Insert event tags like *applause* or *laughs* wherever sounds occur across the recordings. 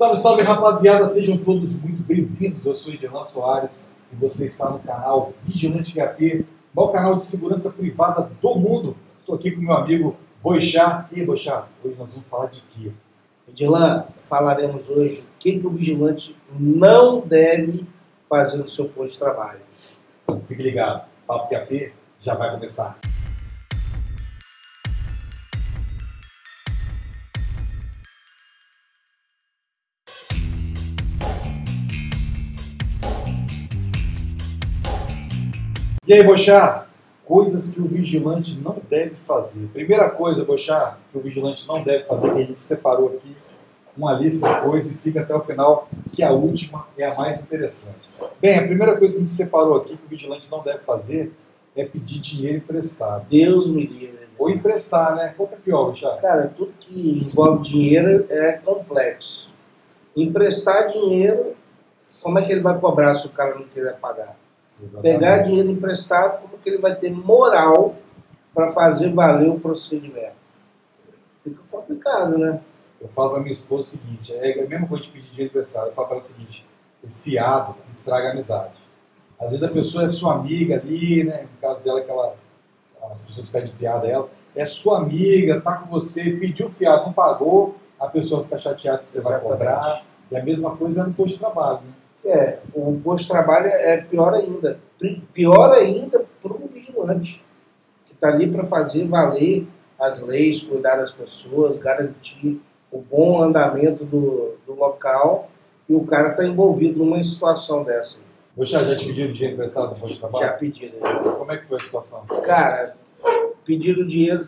Salve, salve rapaziada, sejam todos muito bem-vindos. Eu sou Edirlan Soares e você está no canal Vigilante HP, o maior canal de segurança privada do mundo. Estou aqui com meu amigo Boixá. E aí, Boixá, hoje nós vamos falar de quê? Edirlan, falaremos hoje o que, que o vigilante não deve fazer no seu posto de trabalho. Fique ligado, Papo HP já vai começar. E aí, Bochá? Coisas que o vigilante não deve fazer. Primeira coisa, Bochá, que o vigilante não deve fazer, que a gente separou aqui uma lista de coisas e fica até o final, que a última é a mais interessante. Bem, a primeira coisa que a gente separou aqui que o vigilante não deve fazer é pedir dinheiro emprestado. Deus me livre. Ou emprestar, né? Qual que é pior, Bochá? Cara, tudo que envolve dinheiro é complexo. Emprestar dinheiro, como é que ele vai cobrar se o cara não quiser pagar? Pegar dinheiro emprestado, como que ele vai ter moral para fazer valer o procedimento? Fica complicado, né? Eu falo para minha esposa o seguinte: é a mesma coisa de pedir dinheiro emprestado. Eu falo para ela o seguinte: o fiado estraga a amizade. Às vezes a pessoa é sua amiga ali, né? No caso dela, que ela, as pessoas pedem fiado a ela, é sua amiga, tá com você, pediu fiado, não pagou, a pessoa fica chateada que você vai Exatamente. cobrar. E a mesma coisa no posto de trabalho. Né? É, o posto de trabalho é pior ainda. Pior ainda para um vigilante, que está ali para fazer valer as leis, cuidar das pessoas, garantir o bom andamento do, do local, e o cara está envolvido numa situação dessa. Poxa, já te pediram dinheiro emprestado no posto de Já trabalho? pediram. Como é que foi a situação? Cara, pediram dinheiro,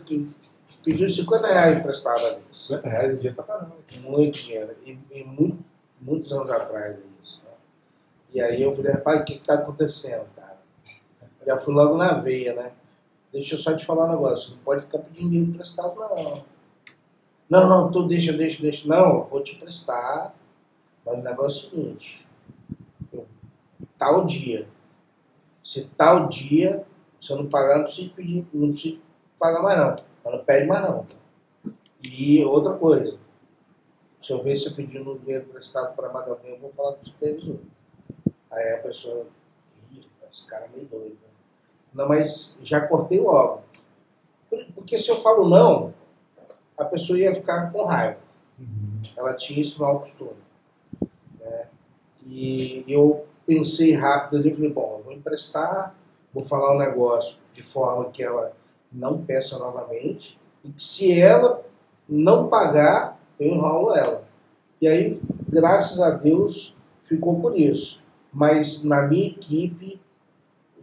pediram 50 reais emprestado ali. 50 reais é dinheiro pra caramba. Muito dinheiro. E, e muito- muitos anos atrás é isso. né? E aí eu falei, rapaz, o que está acontecendo, cara? Já fui logo na veia, né? Deixa eu só te falar um negócio, não pode ficar pedindo dinheiro emprestado, não. Não, não, tu deixa, deixa, deixa. Não, eu vou te emprestar, mas o negócio é o seguinte, eu- tal dia, se tal dia, se eu não pagar, não precisa pedir, não precisa pagar mais não. Mas não pede mais não. E outra coisa, se eu ver você pedindo dinheiro emprestado para mais alguém, eu vou falar com o supervisor. Aí a pessoa, esse cara é meio doido. né? Não, mas já cortei logo. Por- Porque se eu falo não, a pessoa ia ficar com raiva. Ela tinha esse mau costume. né? E eu pensei rápido ali, falei, bom, eu vou emprestar, vou falar um negócio de forma que ela não peça novamente, e que se ela não pagar, eu enrolo ela. E aí, graças a Deus, ficou por isso. Mas na minha equipe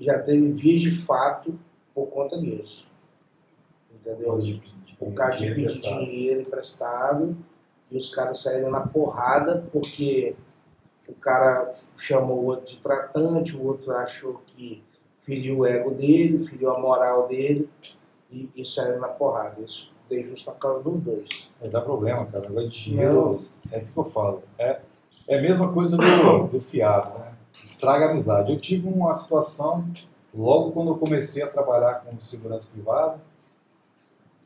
já teve vias de fato por conta disso. Entendeu? O caso de pedir dinheiro emprestado e os caras saíram na porrada porque o cara chamou o outro de tratante, o outro achou que feriu o ego dele, feriu a moral dele e, e saíram na porrada. Isso deu justo a causa dos dois. É, dá problema, cara. Negócio de dinheiro, é o que eu falo. É, é a mesma coisa do, do fiado, né? Estraga a amizade. Eu tive uma situação, logo quando eu comecei a trabalhar com segurança privada,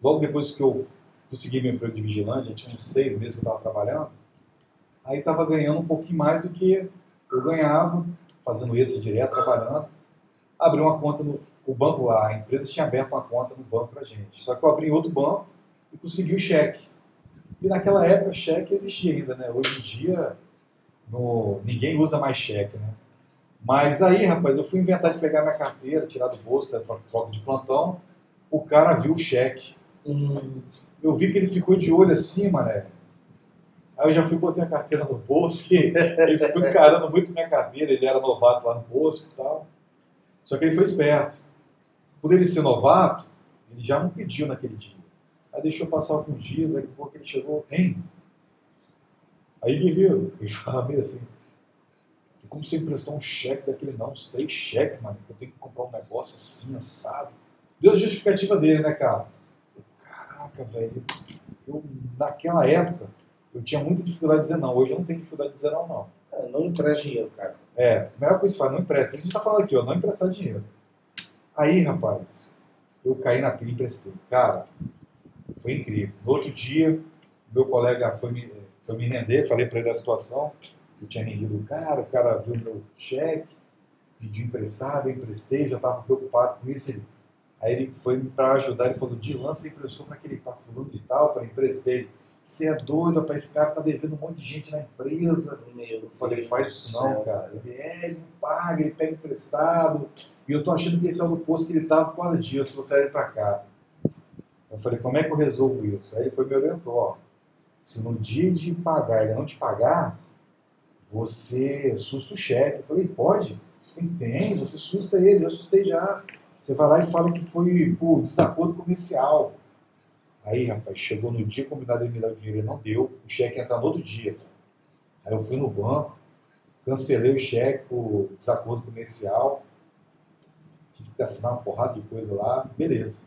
logo depois que eu consegui meu emprego de vigilante, já tinha uns seis meses que eu estava trabalhando, aí estava ganhando um pouquinho mais do que eu ganhava, fazendo esse direto, trabalhando. Abri uma conta no o banco, a empresa tinha aberto uma conta no banco pra gente. Só que eu abri em outro banco e consegui o cheque. E naquela época cheque existia ainda, né? Hoje em dia no- ninguém usa mais cheque, né? Mas aí, rapaz, eu fui inventar de pegar minha carteira, tirar do bolso, da troca, de plantão. O cara viu o cheque. Hum, Eu vi que ele ficou de olho assim, mané. Aí eu já fui botei a carteira no bolso, *laughs* ele ficou encarando muito minha carteira, ele era novato lá no posto e tal. Só que ele foi esperto. Por ele ser novato, ele já não pediu naquele dia. Aí deixou passar alguns dias, daqui a pouco ele chegou, hein? Aí guerreiro, ele *laughs* falava meio assim, como você emprestar um cheque daquele não, uns três cheques, mano, que eu tenho que comprar um negócio assim, assado. Deu a justificativa dele, né, cara? Eu, Caraca, velho, eu, naquela época, eu tinha muita dificuldade de dizer não. Hoje eu não tenho dificuldade de dizer não, não. é, não empresta dinheiro, cara. É, a melhor coisa que faz, não empresta. A gente tá falando aqui, ó, não emprestar dinheiro. Aí, rapaz, eu caí na pilha e emprestei. Cara, foi incrível. No outro dia, meu colega foi me, foi me render, falei para ele a situação, eu tinha rendido o cara, o cara viu meu cheque, pediu emprestado, eu emprestei, já estava preocupado com isso. Ele, aí ele foi para ajudar, ele falou, de lança emprestou para aquele para fulano de tal, eu falei, emprestei. Você é doido, rapaz, esse cara tá devendo um monte de gente na empresa. Meu Eu falei, faz isso não, céu. cara. Ele, é, ele não paga, ele pega emprestado. E eu tô achando que esse é o do posto que ele tava por causa disso, você ele pra cá. Eu falei, como é que eu resolvo isso? Aí ele foi me orientou, ó. Se no dia de pagar ele não te pagar, você susta o cheque. Eu falei, pode? Tem, tem, você susta ele, eu sustei já. Você vai lá e fala que foi por desacordo comercial. Aí, rapaz, chegou no dia combinado ele me dar o dinheiro, ele não deu. O cheque ia entrar no outro dia. Aí eu fui no banco, cancelei o cheque por desacordo comercial, tive que assinar uma porrada de coisa lá, beleza.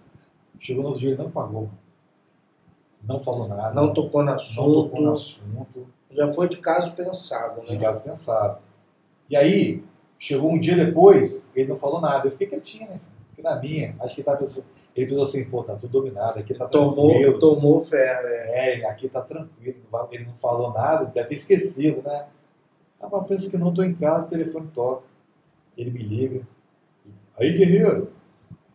Chegou no outro dia, ele não pagou. Não falou nada. Não tocou no não assunto. tocou no assunto, Já foi de caso pensado, de né? caso pensado. E aí, chegou um dia depois, ele não falou nada. Eu fiquei quietinho, né? Fiquei na minha. Acho que ele tava pensando, ele pensou assim, pô, tá tudo dominado, aqui tá Tomou, tranquilo. tomou ferro, é. É, aqui tá tranquilo, ele não falou nada, deve ter esquecido, né? Ah, mas pensa que não tô em casa, o telefone toca. Ele me liga. Aí, guerreiro,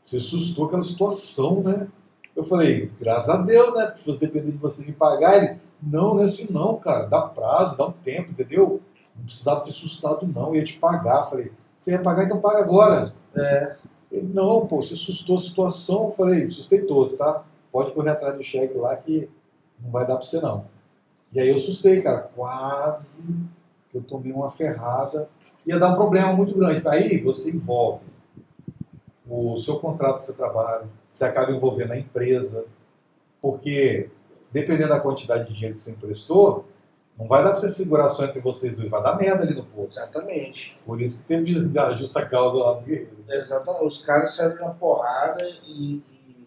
você assustou aquela situação, né? Eu falei, graças a Deus, né? Porque se fosse depender de você me pagar, ele, não, não é assim não, cara, dá prazo, dá um tempo, entendeu? Não precisava ter assustado, não, eu ia te pagar. Falei, você ia pagar, então paga agora. É. Ele, não, pô, você assustou a situação. Eu falei, assustei todos, tá? Pode correr atrás do cheque lá que não vai dar pra você não. E aí eu assustei, cara. Quase que eu tomei uma ferrada. Ia dar um problema muito grande. Aí você envolve o seu contrato seu trabalho, você acaba envolvendo a empresa, porque dependendo da quantidade de dinheiro que você emprestou, não vai dar pra você segurar só entre vocês dois, vai dar merda ali no posto. Exatamente. Por isso que teve a justa causa lá do guerreiro. Exatamente. Os caras saíram na porrada e, e-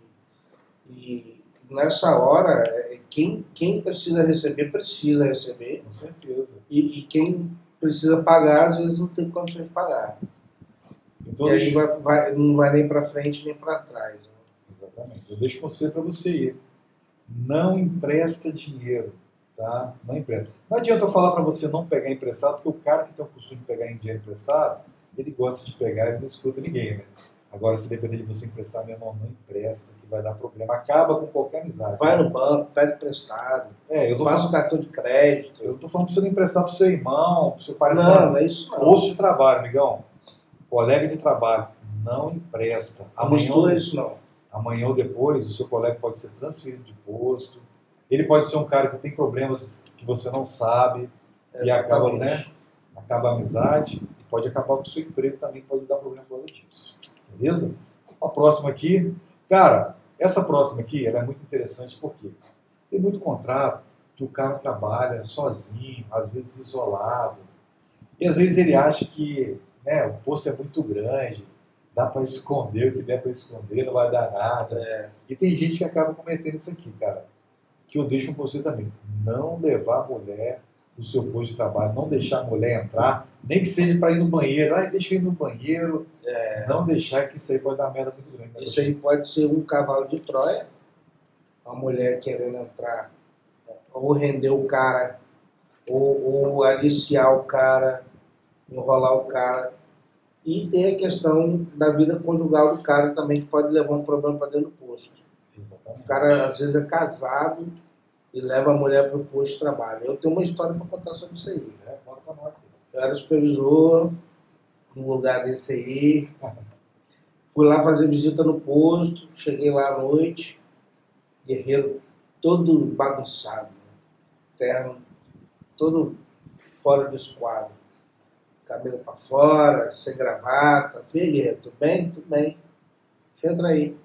e nessa hora, é, quem, quem precisa receber, precisa receber. Com certeza. E, e quem precisa pagar, às vezes não tem condições de pagar. Então, e aí vai, vai- não vai nem para frente nem para trás. né? Exatamente. Eu deixo conselho para você ir. Não empresta dinheiro, tá? Não empresta. Não adianta eu falar para você não pegar emprestado, porque o cara que tem o costume de pegar em dinheiro emprestado, ele gosta de pegar e não escuta ninguém, né? Agora, se depender de você emprestar, meu irmão, não empresta, que vai dar problema. Acaba com qualquer amizade. Vai no banco, pede emprestado, É, eu tô passa falando, cartão de crédito. eu tô falando para você não emprestar pro seu irmão, pro seu pai. Não, não é isso não. Posto de trabalho, amigão. Colega de trabalho, não empresta. Não Amanhã mistura isso não. Amanhã ou depois, o seu colega pode ser transferido de posto. Ele pode ser um cara que tem problemas que você não sabe e acaba, né? Acaba a amizade e pode acabar com o seu emprego também, pode dar problema por causa disso. Beleza? A próxima aqui. Cara, essa próxima aqui ela é muito interessante porque tem muito contrato que o cara trabalha sozinho, às vezes isolado. E às vezes ele acha que né, o posto é muito grande, dá para esconder o que der para esconder, não vai dar nada. É, E tem gente que acaba cometendo isso aqui, cara. Que eu deixo um conselho também. Não levar a mulher no seu posto de trabalho, não deixar a mulher entrar, nem que seja para ir no banheiro. Ai, deixa eu ir no banheiro. Não deixar que isso aí pode dar merda muito grande. É. Isso aí pode ser um cavalo de Troia, uma mulher querendo entrar, ou render o cara, ou, ou aliciar o cara, enrolar o cara. E tem a questão da vida conjugal do cara também, que pode levar um problema para dentro do posto. O Exatamente. cara, às vezes, é casado e leva a mulher para o posto de trabalho. Eu tenho uma história para contar sobre isso aí. É, nós. Eu era supervisor num lugar desse aí. *laughs* Fui lá fazer visita no posto, cheguei lá à noite, guerreiro todo bagunçado, né? terno todo fora do esquadro, cabelo para fora, sem gravata. Guerreiro, tudo bem? Tudo bem. Entrar aí.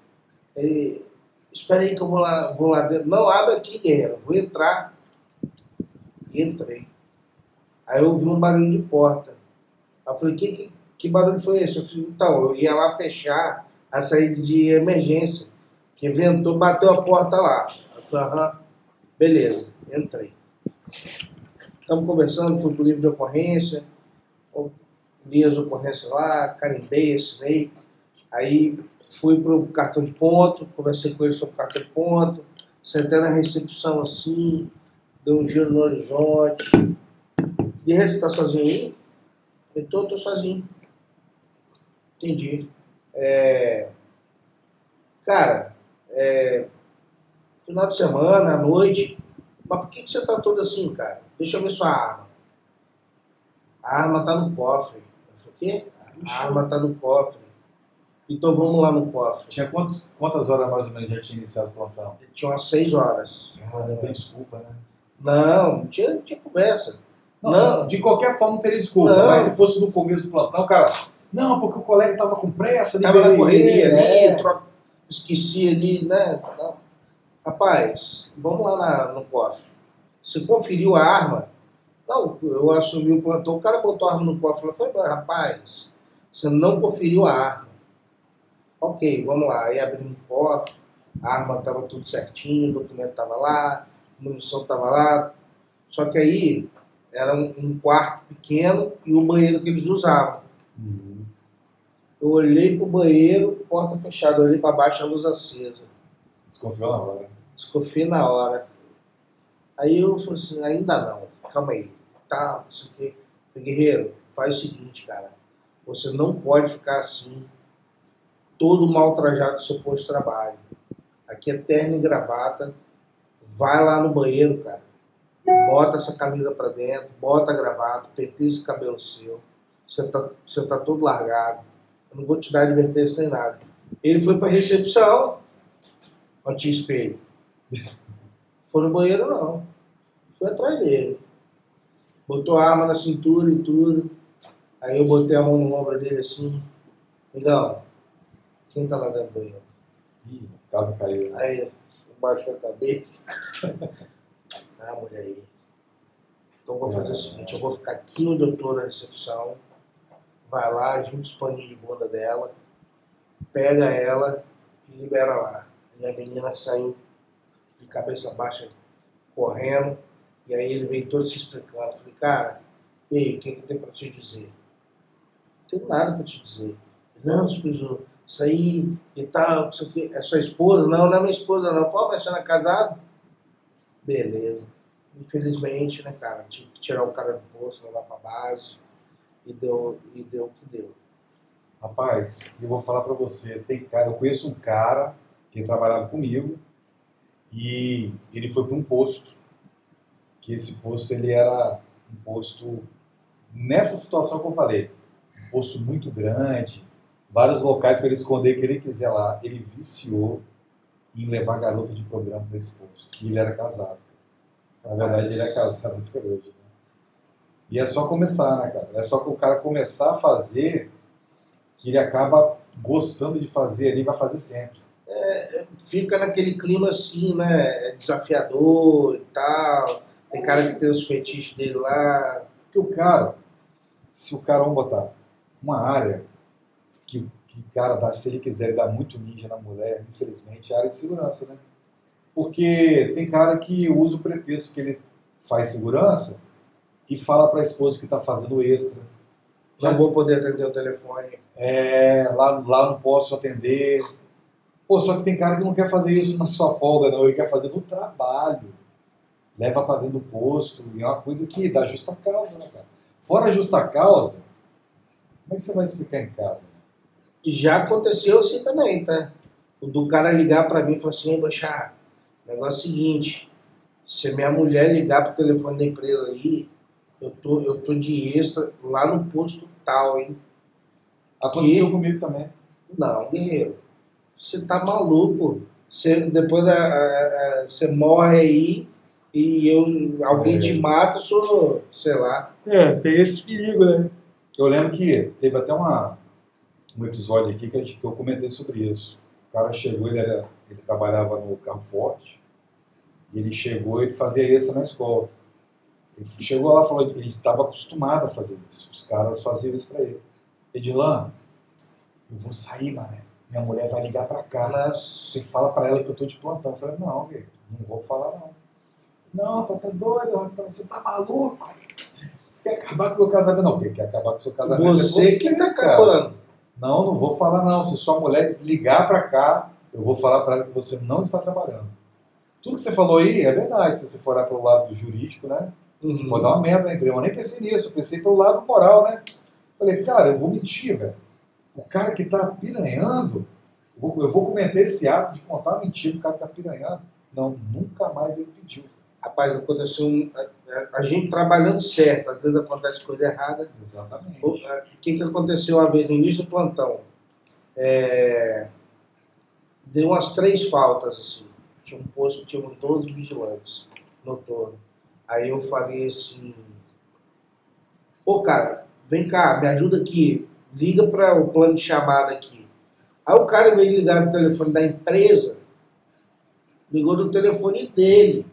Ele, espera aí que eu vou lá, vou lá dentro. Não, abre aqui, guerreiro, vou entrar. E entrei. Aí eu ouvi um barulho de porta. Eu falei, que, que, que barulho foi esse? Eu falei, então, eu ia lá fechar a saída de emergência. Que ventou, bateu a porta lá. Eu falei, aham, beleza, entrei. Estamos conversando, fui pro livro de ocorrência, as ocorrências lá, carimbei, assinei. Aí fui pro cartão de ponto, conversei com ele sobre o cartão de ponto, sentei na recepção assim, deu um giro no horizonte. De resto, tá sozinho aí? Eu tô, tô sozinho. Entendi. É... Cara, é... final de semana, à noite. Mas por que, que você tá todo assim, cara? Deixa eu ver sua arma. A arma tá no cofre. Quê? A arma tá no cofre. Então vamos lá no cofre. Tinha quantos, quantas horas mais ou menos já tinha iniciado o plantão? Tinha umas seis horas. Ah, não tem desculpa, né? Não, não tinha, não tinha conversa. Não, Não. de qualquer forma não teria desculpa. Não. Mas se fosse no começo do plantão, cara, não, porque o colega tava com pressa. Tava na correria ali, é. tro- esqueci ali, né? Rapaz, vamos lá na- no cofre. Você conferiu a arma? Não, eu assumi o plantão, o cara botou a arma no cofre. Falei, "Mas, rapaz, você não conferiu a arma. Ok, vamos lá. Aí abrimos o cofre, a arma estava tudo certinho, o documento estava lá, a munição estava lá. Só que aí era um, quarto pequeno e o banheiro que eles usavam. Uhum. Eu olhei pro banheiro, porta fechada, olhei para baixo, a luz acesa. Desconfiou na hora. Desconfiei na hora. Aí eu falei assim, ainda não, calma aí. Tá, isso aqui. Falei, Guerreiro, faz o seguinte, cara. Você não pode ficar assim, todo mal trajado do seu posto de trabalho. Aqui é terno e gravata. Vai lá no banheiro, cara. Bota essa camisa pra dentro, bota a gravata, penteia esse cabelo seu. Você tá, você tá todo largado. Eu não vou te dar advertência nem nada. Ele foi pra recepção. Não tinha espelho. *laughs* Foi no banheiro, não. Foi atrás dele. Botou a arma na cintura e tudo. Aí eu botei a mão no ombro dele assim. Migão, quem tá lá dentro do banheiro? Ih, casa caiu. Aí ele baixou a cabeça. *laughs* ah, mulher aí. Então eu vou fazer o seguinte, eu vou ficar aqui onde eu tô na recepção. Vai lá, junta os paninhos de bunda dela, pega ela e libera lá. E a menina saiu de cabeça baixa correndo. E aí ele veio todo se explicando. Eu falei, cara, ei, o que, que eu tenho pra te dizer? Não tenho nada pra te dizer. Não, isso aí e tal, isso aqui, é sua esposa? Não, não é minha esposa não. Pô, mas você não é casado? Beleza. Infelizmente, né, cara, tive que tirar o cara do posto, levar pra base e deu, e deu o que deu. Rapaz, eu vou falar pra você, tem cara, eu conheço um cara que trabalhava comigo e ele foi para um posto, que esse posto ele era um posto nessa situação que eu falei, um posto muito grande, vários locais para ele esconder o que ele quiser lá. Ele viciou em levar garota de programa nesse posto. E ele era casado. Na verdade, ele é casado até hoje. né? E é só começar, né, cara? É só que o cara começar a fazer que ele acaba gostando de fazer ali, vai fazer sempre. Fica naquele clima assim, né, é desafiador e tal. Tem cara que tem os fetiches dele lá. Porque o cara, se o cara, vamos botar, uma área que, que o cara dá, se ele quiser, ele dá muito ninja na mulher, infelizmente, é a área de segurança, né? Porque tem cara que usa o pretexto que ele faz segurança e fala para a esposa que está fazendo extra. Não vou poder atender o telefone. É, lá, lá não posso atender. Pô, só que tem cara que não quer fazer isso na sua folga, não. Ele quer fazer no trabalho. Leva para dentro do posto. E é uma coisa que dá justa causa, né, cara? Fora justa causa, como é que você vai explicar em casa? E já aconteceu assim também, tá? O do cara ligar pra mim e falar assim, "Ei, Bochá, o negócio é o seguinte, se minha mulher ligar pro telefone da empresa aí, eu tô, eu tô de extra lá no posto tal, hein? Aconteceu Que? comigo também. Não, guerreiro, você tá maluco. Você, depois da, a- a- você morre aí e eu, alguém É. te mata, eu sou, sei lá. É, tem esse perigo, né? Eu lembro que teve até uma, um episódio aqui que, a gente- que eu comentei sobre isso. O cara chegou, ele, era, ele trabalhava no carro forte, e ele chegou e ele fazia isso na escola. Ele chegou lá e falou ele estava acostumado a fazer isso. Os caras faziam isso para ele. Edilan, eu vou sair, mané. Minha mulher vai ligar para cá. Nossa. Você fala pra ela que eu tô de plantão. Eu falei, não, velho, não vou falar não. Não, rapaz, tá doido, rapaz, você tá maluco? Você quer acabar com o meu casamento? Não, quem quer acabar com o seu casamento é Você que tá acabando. Não, não vou falar não. Se sua mulher ligar pra cá, eu vou falar pra ela que você não está trabalhando. tudo que você falou aí é verdade, se você for olhar pelo lado jurídico, né? Uhum. Pode dar uma merda na empresa. Eu nem pensei nisso, eu pensei pelo lado moral, né? Falei, cara, eu vou mentir, velho. O cara que tá piranhando, eu vou, eu vou cometer esse ato de contar mentira, o cara que tá piranhando. Não, nunca mais ele pediu. Rapaz, aconteceu um, a, a gente trabalhando certo, às vezes acontece coisa errada. Exatamente. O que, que aconteceu uma vez no início do plantão? É, deu umas três faltas, assim. Tinha um posto que tinha uns 12 vigilantes noturno. Aí eu falei assim, pô cara, vem cá, me ajuda aqui, liga para o plano de chamada aqui. Aí o cara, de ligar no telefone da empresa, ligou no telefone dele.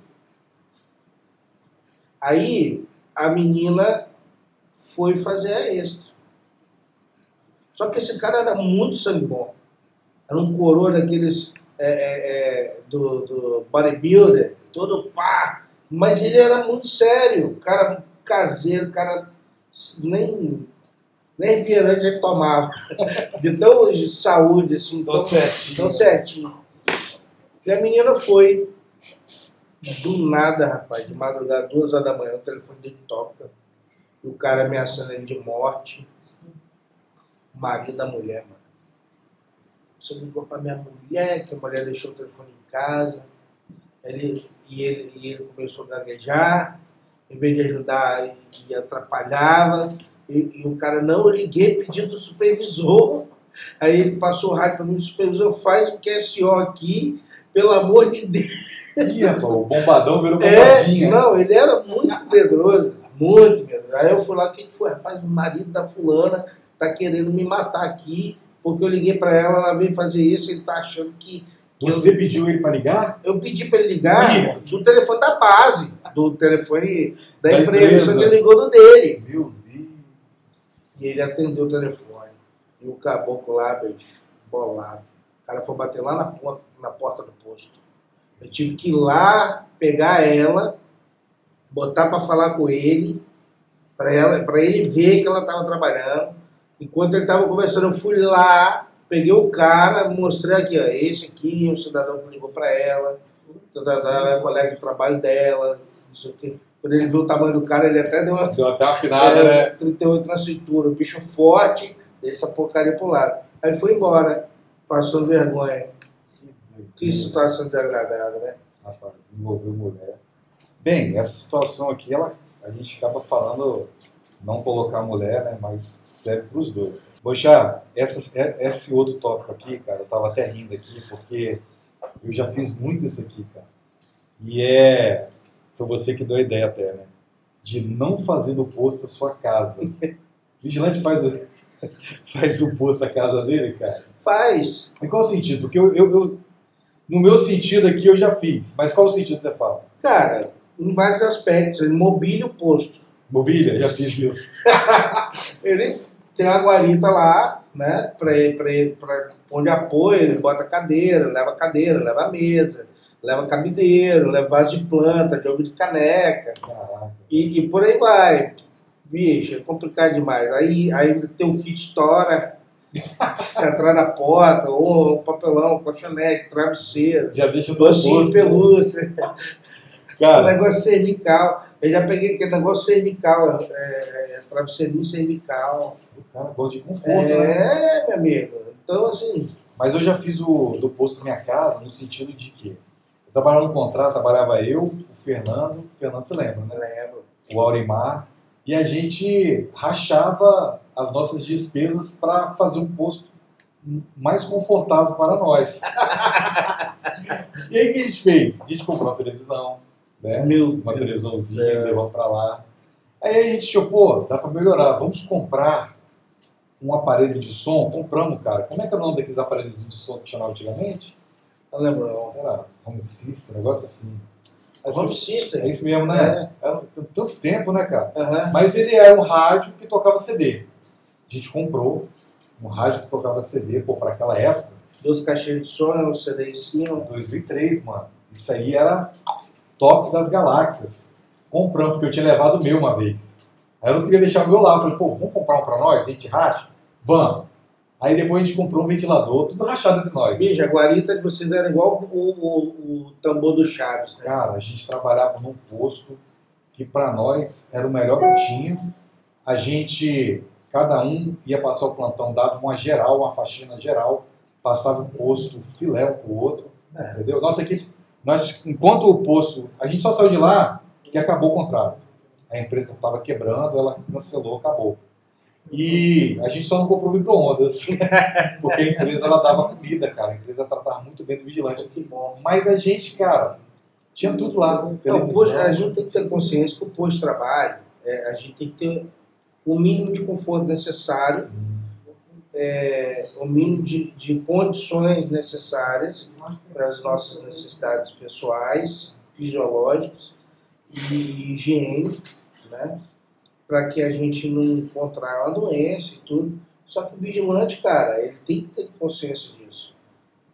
Aí a menina foi fazer a extra. Só que esse cara era muito sangue bom. Era um coroa daqueles é, é, é, do, do bodybuilder, todo pá. Mas ele era muito sério, cara caseiro, cara nem, nem refrigerante ele tomava. *laughs* De tão de saúde, assim, Tô tão, certinho. tão certinho. E a menina foi. Do nada, rapaz, de madrugada, duas horas da manhã, o telefone dele toca. E o cara ameaçando ele de morte. O marido da mulher, mano. Você ligou pra minha mulher, que a mulher deixou o telefone em casa. Ele, e, ele, e ele começou a gaguejar. Em vez de ajudar, e atrapalhava. E, e o cara, não, eu liguei pedindo do supervisor. Aí ele passou o rádio para mim, o supervisor faz o QSO aqui, pelo amor de Deus. Ih, rapaz, o bombadão virou É, bombadinha. não, ele era muito medroso, muito medroso. Aí eu fui lá, o que que foi? Rapaz, o marido da fulana tá querendo me matar aqui, porque eu liguei para ela, ela veio fazer isso, ele tá achando que, que eu, Você pediu ele pra ligar? eu pedi para ele ligar Ih. do telefone da base, do telefone da, Da empresa, empresa. só que ele ligou no dele. Meu Deus. E ele atendeu o telefone. E o caboclo lá, bicho, bolado. O cara foi bater lá na porta, na porta do posto. Eu tive que ir lá pegar ela, botar para falar com ele, para ela, para ele ver que ela estava trabalhando. Enquanto ele estava conversando, eu fui lá, peguei o cara, mostrei aqui, ó, esse aqui é o cidadão que ligou para ela, é colega de trabalho dela, não sei o quê. Quando ele viu o tamanho do cara, ele até deu uma Deu até uma afinada, é, né? 38 na cintura, o bicho forte, essa porcaria pro lado. Aí foi embora, passou vergonha. Que situação desagradável, né? Rapaz, envolveu mulher. Bem, essa situação aqui, ela, a gente acaba falando, não colocar a mulher, né? Mas serve para os dois. Boixá, essa, é- esse outro tópico aqui, cara, eu tava até rindo aqui, porque eu já fiz muito isso aqui, cara. E é. Foi você que deu a ideia até, né? De não fazer do posto a sua casa. O *laughs* vigilante faz o, *laughs* faz do posto a casa dele, cara. Faz. Em qual sentido? Porque eu, eu- eu- no meu sentido aqui eu já fiz. Mas qual o sentido que você fala? Cara, em vários aspectos, ele mobília o posto. Mobília? Já fiz isso. *laughs* Ele tem uma guarita lá, né? Pra, pra, pra onde apoia, ele bota cadeira, leva cadeira, leva mesa, leva cabideiro, leva vaso de planta, jogo de caneca. Caraca. E, e por aí vai. Bicho, é complicado demais. Aí, aí tem um kit estoura *laughs* atrás da porta, ou um papelão, colchonete, travesseiro, Já deixa docinho de posto. pelúcia, Cara, negócio cervical. Eu já peguei aquele negócio cervical, é, é, travesseirinho cervical. o cara gosta de conforto, né? É, meu amigo. Então, assim, Mas eu já fiz o do posto da minha casa no sentido de que eu trabalhava no contrato, trabalhava eu, o Fernando, o Fernando você lembra, né? lembro. O Aurimar, e a gente rachava as nossas despesas para fazer um posto mais confortável para nós. *laughs* e aí o que a gente fez? A gente comprou uma televisão, né? Meu uma Deus televisãozinha, levamos pra lá. Aí a gente achou, pô, dá pra melhorar, vamos comprar um aparelho de som. Compramos, cara. Como é que é o nome daqueles aparelhos de som que chamava antigamente? Não lembro, não. Era Home System, um negócio assim. Assim, Home System. É isso mesmo, né? Era tanto tempo, né, cara? Aham. Mas ele era um rádio que tocava CD. A gente comprou um rádio que tocava CD, pô, para aquela época, Duas caixinhas de som, um CD em cima. 2003, mano. Isso aí era top das galáxias. Compramos, porque eu tinha levado o meu uma vez. Aí eu não queria deixar o meu lá. Eu falei, pô, vamos comprar um pra nós? A gente racha? Vamos. Aí depois a gente comprou um ventilador, tudo rachado entre nós. Veja, a guarita de vocês era igual o, o, o tambor do Chaves, né? Cara, a gente trabalhava num posto que para nós era o melhor que tinha. A gente, cada um ia passar o plantão, dava uma geral, uma faxina geral, passava o posto filé um pro outro, É. entendeu? Nossa equipe, nós, enquanto o posto, a gente só saiu de lá que acabou o contrato. A empresa estava quebrando, ela cancelou, acabou. E a gente só não comprou micro-ondas, *laughs* porque a empresa ela dava comida, cara. A empresa tratava muito bem do vigilante. Mas a gente, cara, tinha tudo lá. Não, posto- a gente tem que ter consciência que o posto de trabalho, é, a gente tem que ter o mínimo de conforto necessário, é, o mínimo de, de condições necessárias para as nossas necessidades pessoais, fisiológicas e higiene, né? Para que a gente não contraia uma doença e tudo. Só que o vigilante, cara, ele tem que ter consciência disso.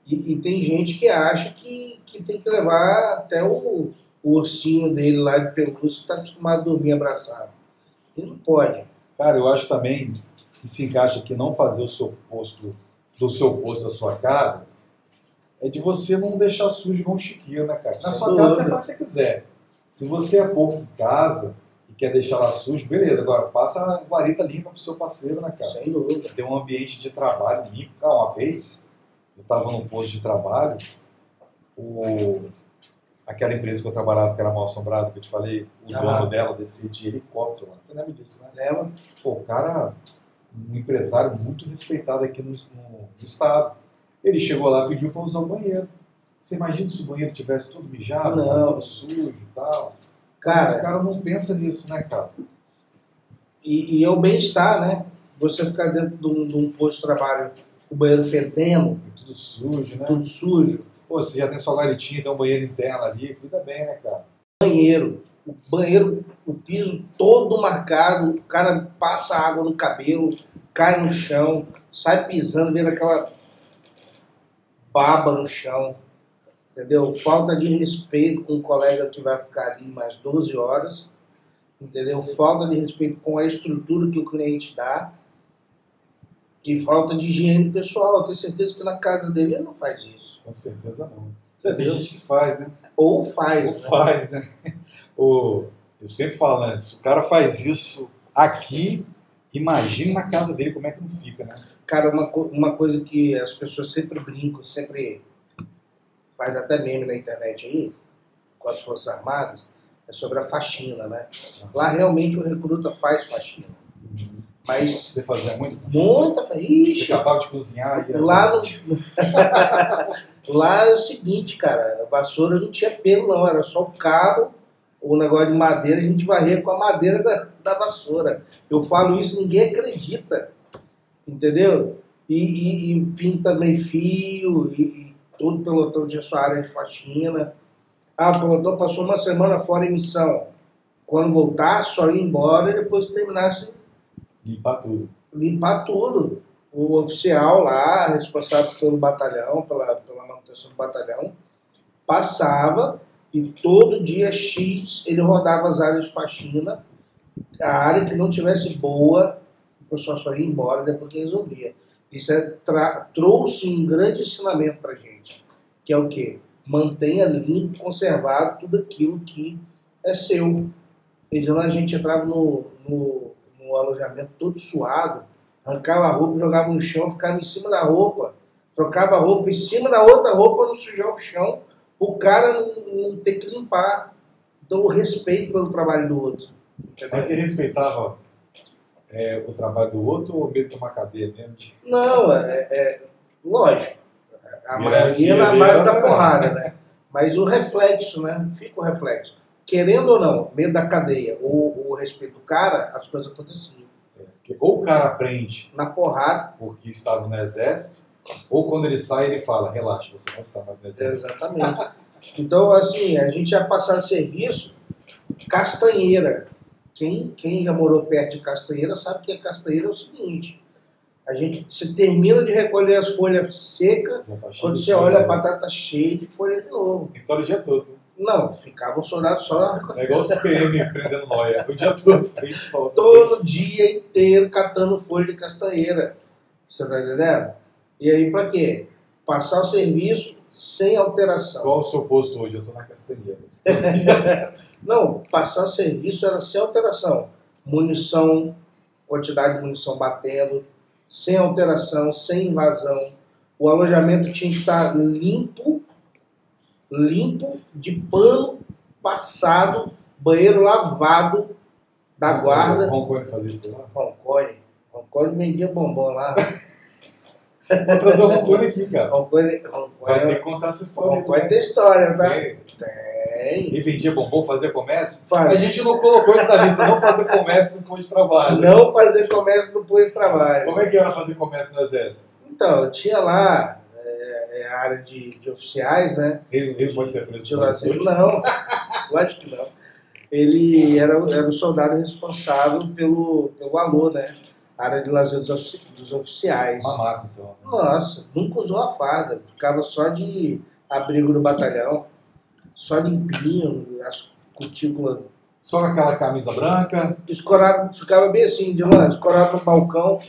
E, e tem gente que acha que, que tem que levar até o, o ursinho dele lá de pelúcia que está acostumado a dormir abraçado. E não pode. Cara, eu acho também que se encaixa aqui não fazer o seu posto, do seu posto da sua casa, é de você não deixar sujo igual um chiquinho, né, cara? Na sua casa você faz o que você quiser. Se você é pouco em casa e quer deixar lá sujo, beleza. Agora, passa a guarita limpa pro seu parceiro, né, cara? Sem dúvida. ter um ambiente de trabalho limpo. Cara, uma vez, eu estava num posto de trabalho, o, aquela empresa que eu trabalhava, que era mal assombrada, que eu te falei, o Ah. dono dela descia de helicóptero lá. Você lembra disso, né? Leva. Pô, o cara, um empresário muito respeitado aqui no, no- estado. Ele chegou lá e pediu para usar o banheiro. Você imagina se o banheiro tivesse tudo mijado, Não. tudo sujo e tal. Os Cara, caras não pensam nisso, né, cara? e, e é o bem-estar, né? Você ficar dentro de um, de um posto de trabalho com o banheiro fedendo, Tudo sujo, né? tudo sujo. Pô, você já tem sua garitinha, tem um banheiro interno ali, cuida bem, né, cara? banheiro. O banheiro, o piso todo marcado, o cara passa água no cabelo, cai no chão, sai pisando, vendo aquela baba no chão. Entendeu? Falta de respeito com o colega que vai ficar ali mais 12 horas. Entendeu? Falta de respeito com a estrutura que o cliente dá. E falta de higiene pessoal. Eu tenho certeza que na casa dele ele não faz isso. Com certeza não. Já tem gente que faz, né? Ou faz. Ou né? faz, né? O, eu sempre falo, né? Se o cara faz isso aqui, imagina na casa dele como é que não fica, né? Cara, uma, uma coisa que as pessoas sempre brincam, sempre faz até meme na internet aí, com as Forças Armadas, é sobre a faxina, né? Lá realmente o recruta faz faxina. Mas Você fazia muito? muita faxina. Você acabava de cozinhar e lá, no... *laughs* lá é o seguinte, cara, a vassoura não tinha pelo não, era só o cabo, o negócio de madeira, a gente varria com a madeira da, da vassoura. Eu falo isso, ninguém acredita. Entendeu? E, e, e pinta meio fio, e, todo pelotão tinha sua área de faxina. Ah, o pelotão passou uma semana fora em missão. Quando voltar, só ir embora e depois terminasse limpar tudo. limpar tudo. O oficial lá, responsável pelo batalhão, pela, pela manutenção do batalhão, passava e todo dia X ele rodava as áreas de faxina. A área que não tivesse boa, o pessoal só ia embora depois que resolvia. Isso é trouxe um grande ensinamento para gente, que é o quê? Mantenha limpo, conservado tudo aquilo que é seu. Então a gente entrava no, no, no alojamento todo suado, arrancava a roupa, jogava no chão, ficava em cima da roupa, trocava a roupa em cima da outra roupa não sujar o chão, o cara não, não ter que limpar. Então o respeito pelo trabalho do outro. entendeu? Mas você respeitava é, o trabalho do outro ou medo de tomar cadeia mesmo? Não, é, é- lógico. A maioria na base vira- da porrada, né? Mas o reflexo, né? Fica o reflexo. Querendo ou não, medo da cadeia ou o respeito do cara, as coisas aconteciam. Porque ou o cara aprende Na porrada, porque estava no exército, ou quando ele sai ele fala, relaxa, você não está mais no exército. exatamente. Então, assim, a gente ia passar serviço, castanheira. Quem, quem já morou perto de castanheira sabe que a castanheira é o seguinte. A gente se termina de recolher as folhas secas, tá quando você olha a né? batata cheia de folha de novo. Estar o dia todo. Não, ficava um soldado só É igual o CPM prendendo nóia. O dia todo, tem sol. todo dia inteiro catando folha de castanheira. Você tá entendendo? E aí pra quê? Passar o serviço sem alteração. Qual o seu posto hoje? Eu estou na castelia. *laughs* Não, passar serviço era sem alteração. Munição, quantidade de munição batendo, sem alteração, sem invasão. O alojamento tinha que estar limpo, limpo, de pano passado, banheiro lavado da guarda. Roncone fazia isso lá? Roncone. Roncone vendia bombom lá. Vou trazer o Roncone aqui, cara. Roncone, Vai ter Roncone, que contar essa história. Roncone também. tem história, tá? Tem. Tem. Ele vendia bombom, fazia comércio? Faz. A gente não colocou isso na lista, não fazer comércio no posto de trabalho. Não fazer comércio no posto de trabalho. Como é que era fazer comércio no exército? Então, tinha lá é, é, a área de, de oficiais, né? Ele, ele pode ser preso isso? Não, lógico que não. Ele era, era o soldado responsável pelo, pelo alô, né? Área de lazer dos, dos oficiais. Mamaco, então. Nossa, nunca usou a farda. Ficava só de abrigo no batalhão, só limpinho, as cutículas Só com aquela camisa branca. escorado, ficava bem assim, de lá, escorado no balcão,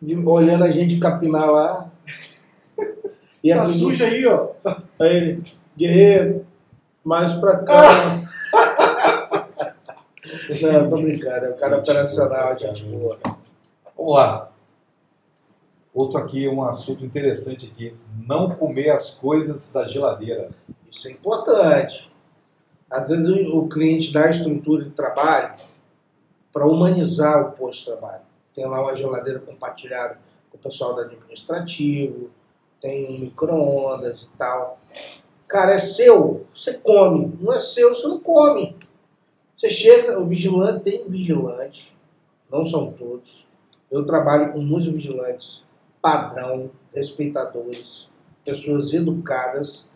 de- olhando a gente capinar lá. *laughs* E Tá suja aí, ó. *laughs* Aí ele, guerreiro, mais pra cá. *laughs* Não, tô brincando, é um cara operacional, gente boa. Vamos lá. Outro aqui, um assunto interessante aqui. Não comer as coisas da geladeira. Isso é importante. Às vezes o, cliente dá a estrutura de trabalho para humanizar o posto de trabalho. Tem lá uma geladeira compartilhada com o pessoal do administrativo, tem um micro-ondas e tal. Cara, é seu, você come. Não é seu, você não come. Você chega, o vigilante tem um vigilante, não são todos. Eu trabalho com muitos vigilantes padrão, respeitadores, pessoas educadas,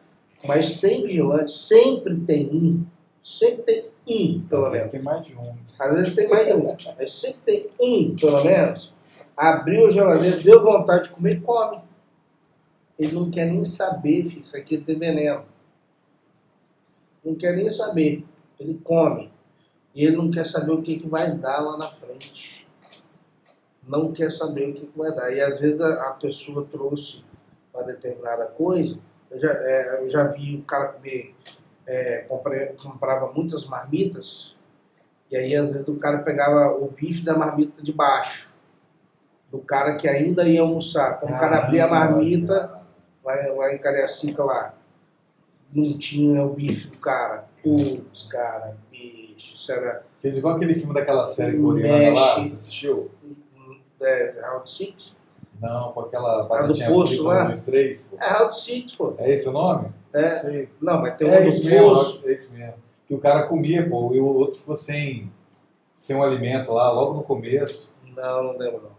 mas tem vigilante, sempre tem um, sempre tem um, pelo menos. Tem mais de um. Às vezes tem mais de um, mas sempre tem um, pelo menos. Abriu a geladeira, deu vontade de comer, come. Ele não quer nem saber, filho, isso aqui tem veneno. Não quer nem saber. Ele come. E ele não quer saber o que, que vai dar lá na frente. Não quer saber o que, que vai dar. E às vezes a, a pessoa trouxe uma determinada coisa. Eu já, é, eu já vi o cara comer, é, compre- comprava muitas marmitas. E aí, às vezes, o cara pegava o bife da marmita de baixo. Do cara que ainda ia almoçar. Quando o cara abria a marmita, lá, lá em Cariacica, lá, não tinha o bife do cara. Putz, cara, bicho, isso era Fez igual aquele filme daquela série coreana lá, você assistiu? É, Round Six? Não, com aquela Ah, do batatinha poço frita, lá? dois, três. pô. É Round Six, pô. É esse o nome? É, Sei. não, mas tem É um isso do mesmo, poço. é isso mesmo. Que o cara comia, pô, e o outro ficou sem, sem um alimento lá, logo no começo. Não, não lembro, não.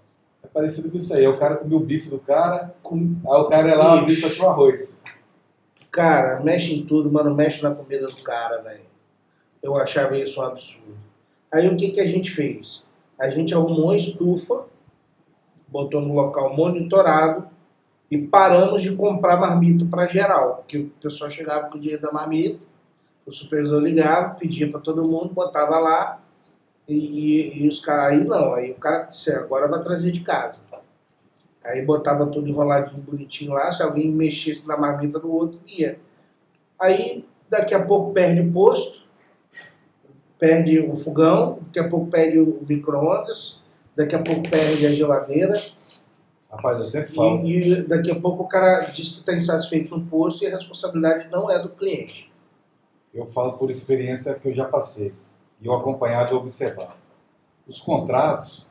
É parecido com isso aí. Aí o cara comia o bife do cara, Com- aí o cara ia lá, o bife só tinha arroz. Cara, mexe em tudo, mas não mexe na comida do cara, velho. Eu achava isso um absurdo. Aí o que, que a gente fez? A gente arrumou uma estufa, botou no local monitorado e paramos de comprar marmita para geral. Porque o pessoal chegava com o dinheiro da marmita, o supervisor ligava, pedia para todo mundo, botava lá e, e os caras aí não. Aí o cara disse, agora vai trazer de casa. Aí botava tudo enroladinho, bonitinho lá. Se alguém mexesse na marmita do outro, ia. Aí, daqui a pouco, perde o posto, perde o fogão, daqui a pouco perde o micro-ondas, daqui a pouco perde a geladeira. Rapaz, eu sempre falo. E, e daqui a pouco o cara diz que está insatisfeito no posto e a responsabilidade não é do cliente. Eu falo por experiência que eu já passei. E eu acompanhava e observava. Os contratos,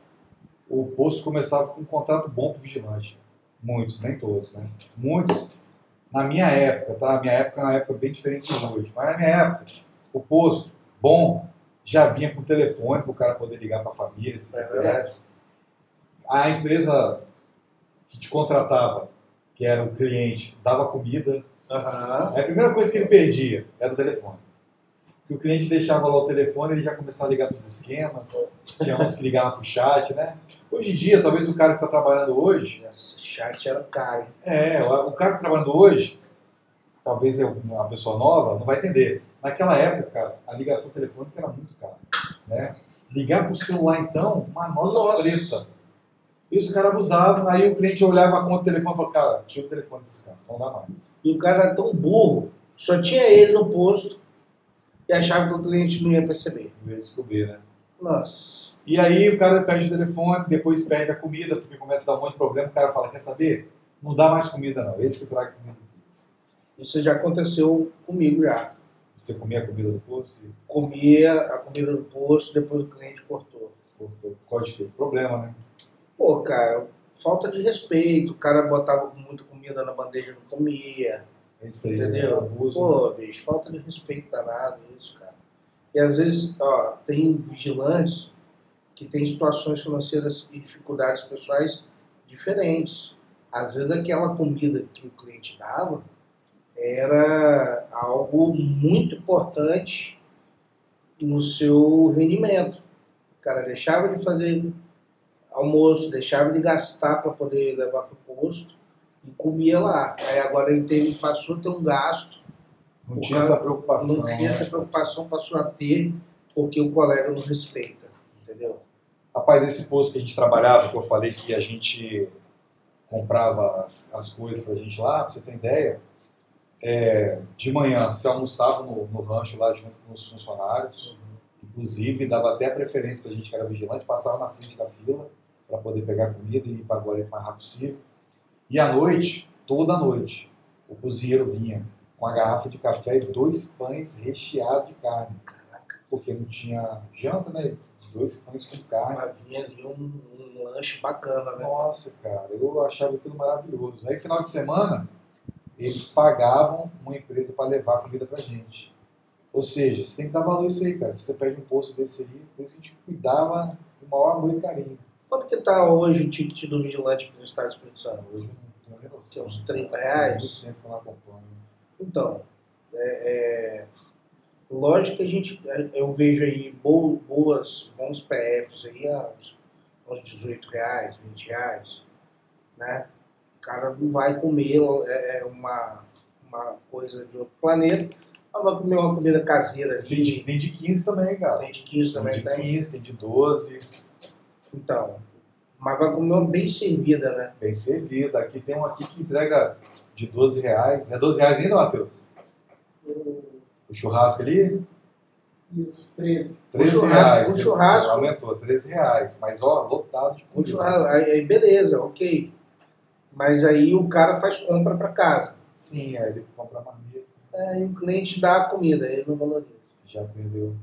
o posto começava com um contrato bom para o vigilante. Muitos, nem todos, né? Muitos. Na minha época, tá? A minha época é uma época bem diferente de hoje. Mas na minha época, o posto bom já vinha com telefone para o cara poder ligar para a família, se É quisesse. A empresa que te contratava, que era o cliente, dava comida. Aí a primeira coisa que ele perdia era o telefone. Porque o cliente deixava lá o telefone, ele já começava a ligar para os esquemas, tinha uns que ligavam para o chat, né? Hoje em dia, talvez o cara que está trabalhando hoje, Esse chat era caro. é, o o cara que está trabalhando hoje, talvez é uma pessoa nova, não vai entender. Naquela época, a ligação telefônica era muito cara, né? Ligar para o celular, então, uma nota Nossa. preta. E os caras abusavam, aí o cliente olhava a conta do telefone e falava, cara, tira o telefone desses caras, não dá mais. E o cara era tão burro, só tinha ele no posto e achava que o cliente não ia perceber. Não ia descobrir, né? Nossa. E aí o cara perde o telefone, depois perde a comida, porque começa a dar um monte de problema, o cara fala, quer saber? Não dá mais comida não, esse que traga comida. Isso já aconteceu comigo já. Você comia a comida do posto? Comia a comida do posto, depois o cliente cortou. cortou. Pode ter problema, né? Pô, cara, falta de respeito. O cara botava muita comida na bandeja e não comia. É isso aí, Entendeu? né? abuso. Pô, bicho, falta de respeito danado isso, cara. E às vezes, ó, tem vigilantes que têm situações financeiras e dificuldades pessoais diferentes. Às vezes aquela comida que o cliente dava era algo muito importante no seu rendimento. O cara deixava de fazer almoço, deixava de gastar para poder levar para o posto e comia lá. Aí agora ele teve, passou a ter um gasto Não tinha cara essa preocupação. não tinha né? essa preocupação, passou a ter, porque o colega não respeita, entendeu? Rapaz, esse posto que a gente trabalhava, que eu falei que a gente comprava as, as coisas pra gente lá, pra você ter ideia, é, de manhã você almoçava no, no rancho lá junto com os funcionários, inclusive dava até preferência pra gente que era vigilante, passava na frente da fila para poder pegar comida e ir para Guarani o mais rápido possível. E à noite, toda noite, o cozinheiro vinha com uma garrafa de café e dois pães recheados de carne. Porque não tinha janta, né? Dois pães com carne. Mas vinha ali um, um lanche bacana, né? Nossa, cara, eu achava aquilo maravilhoso. Aí, final de semana, eles pagavam uma empresa para levar comida pra gente. Ou seja, você tem que dar valor a isso aí, cara. Se você pede um posto desse aí, por isso que a gente cuidava com o maior amor e carinho. Quanto que tá hoje o ticket do vigilante aqui no estado do Espírito Santo? Hoje não tenho noção. Que é uns 30 Faz reais? muito tempo que eu não acompanho. Então, é, é, lógico que a gente, eu vejo aí bo- boas, bons PFs aí a uns, uns 18 reais, 20 reais, né? O cara não vai comer é, é uma, uma coisa de outro planeta, mas vai comer uma comida caseira Tem de, ali, tem de 15 também, cara. tem de 15 também, tem de tem. 15, tem de 12, Então, mas vai comer uma bem servida, né? bem servida. Aqui tem um aqui que entrega de 12 reais. É 12 reais ainda, Matheus? O churrasco ali? Isso, 13. 13 churrasco- reais. um churrasco- Aumentou, 13 reais. Mas, ó, lotado de comida. aí beleza, ok. Mas aí o cara faz compra para casa. Sim, aí ele compra marmita, Aí o cliente dá a comida, ele não valoriza. já perdeu.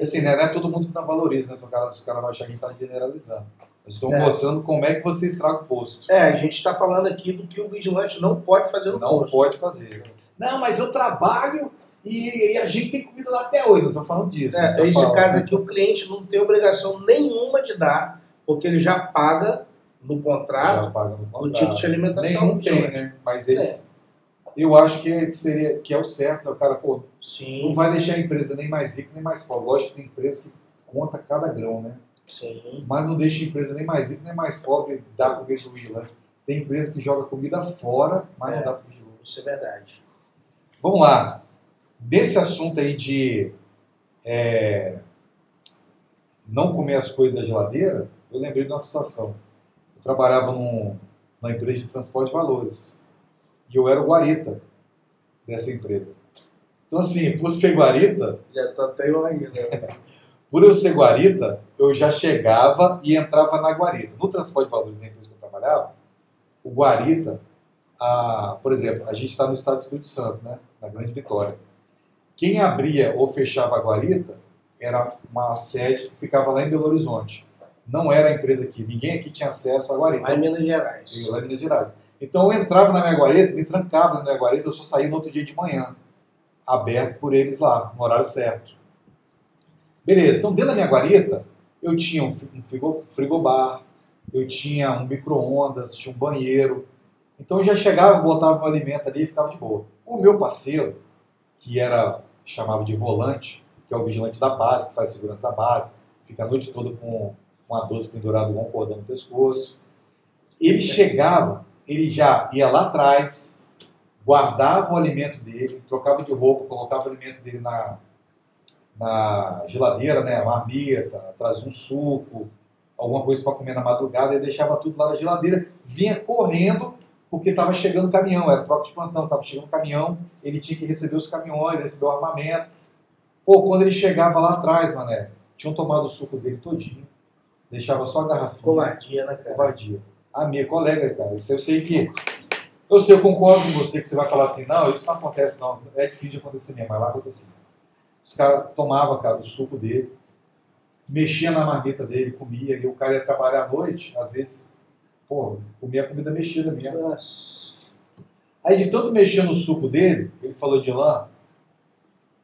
Assim, né, não é todo mundo que não valoriza, né? Os caras os caras vão achar que a gente tá generalizando. Estamos É. mostrando como é que você estraga o posto. É, a gente está falando aqui do que o vigilante não pode fazer no Não posto. pode fazer. Não, mas eu trabalho e, e a gente tem comida lá até hoje. Não tô falando disso. É, Tô esse falando- caso aqui, o cliente não tem obrigação nenhuma de dar, porque ele já paga no contrato Já paga no o contrato. tipo de alimentação. Nenhum tem, vigilante. né? Mas eles. Eu acho que, que seria que é o certo, né? O cara, pô, não Sim, vai deixar a empresa nem mais rica nem mais pobre. Lógico que tem empresa que conta cada grão, né? sim. Mas não deixa a empresa nem mais rica nem mais pobre dar comida do vigilante. Tem empresa que joga comida fora, mas É. não dá pro vigilante. Isso é verdade. Vamos lá. Desse assunto aí de é, não comer as coisas da geladeira, eu lembrei de uma situação. Eu trabalhava num, numa empresa de transporte de valores. E eu era o guarita dessa empresa. Então, assim, por ser guarita, Já tá até eu aí, né? *laughs* por eu ser guarita, eu já chegava e entrava na guarita. No transporte de valores da empresa que eu trabalhava, o guarita, a, por exemplo, a gente está no estado do Espírito Santo, né, na Grande Vitória. Quem abria ou fechava a guarita era uma sede que ficava lá em Belo Horizonte. Não era a empresa aqui, ninguém aqui tinha acesso à guarita. Lá em Minas Gerais. lá em Minas Gerais. Então eu entrava na minha guarita, me trancava na minha guarita, eu só saía no outro dia de manhã, aberto por eles lá, no horário certo. Beleza, então dentro da minha guarita, eu tinha um um frigobar, eu tinha um micro-ondas, tinha um banheiro. Então eu já chegava, botava meu alimento ali e ficava de boa. O meu parceiro, que era, chamava de volante, que é o vigilante da base, que faz segurança da base, fica a noite toda com, com a 12 pendurada um cordão no pescoço. Ele chegava, ele já ia lá atrás, guardava o alimento dele, trocava de roupa, colocava o alimento dele na, na geladeira, né, marmita, trazia um suco, alguma coisa para comer na madrugada, ele deixava tudo lá na geladeira, vinha correndo porque estava chegando o caminhão, era troca de plantão, estava chegando o caminhão, ele tinha que receber os caminhões, receber o armamento. Pô, quando ele chegava lá atrás, mané, tinham tomado o suco dele todinho, deixava só a garrafinha. Covardia, né, cara? Covardia. A minha colega, cara, isso eu sei que. Eu sei, eu concordo com você que você vai falar assim, não, isso não acontece, não. É difícil de acontecer mesmo, mas lá acontecia. Os caras tomavam, cara, o suco dele, mexia na marmita dele, comia, e o cara ia trabalhar à noite, às vezes, pô, comia comida mexida mesmo. Nossa. Aí de tanto mexer no suco dele, ele falou de lá,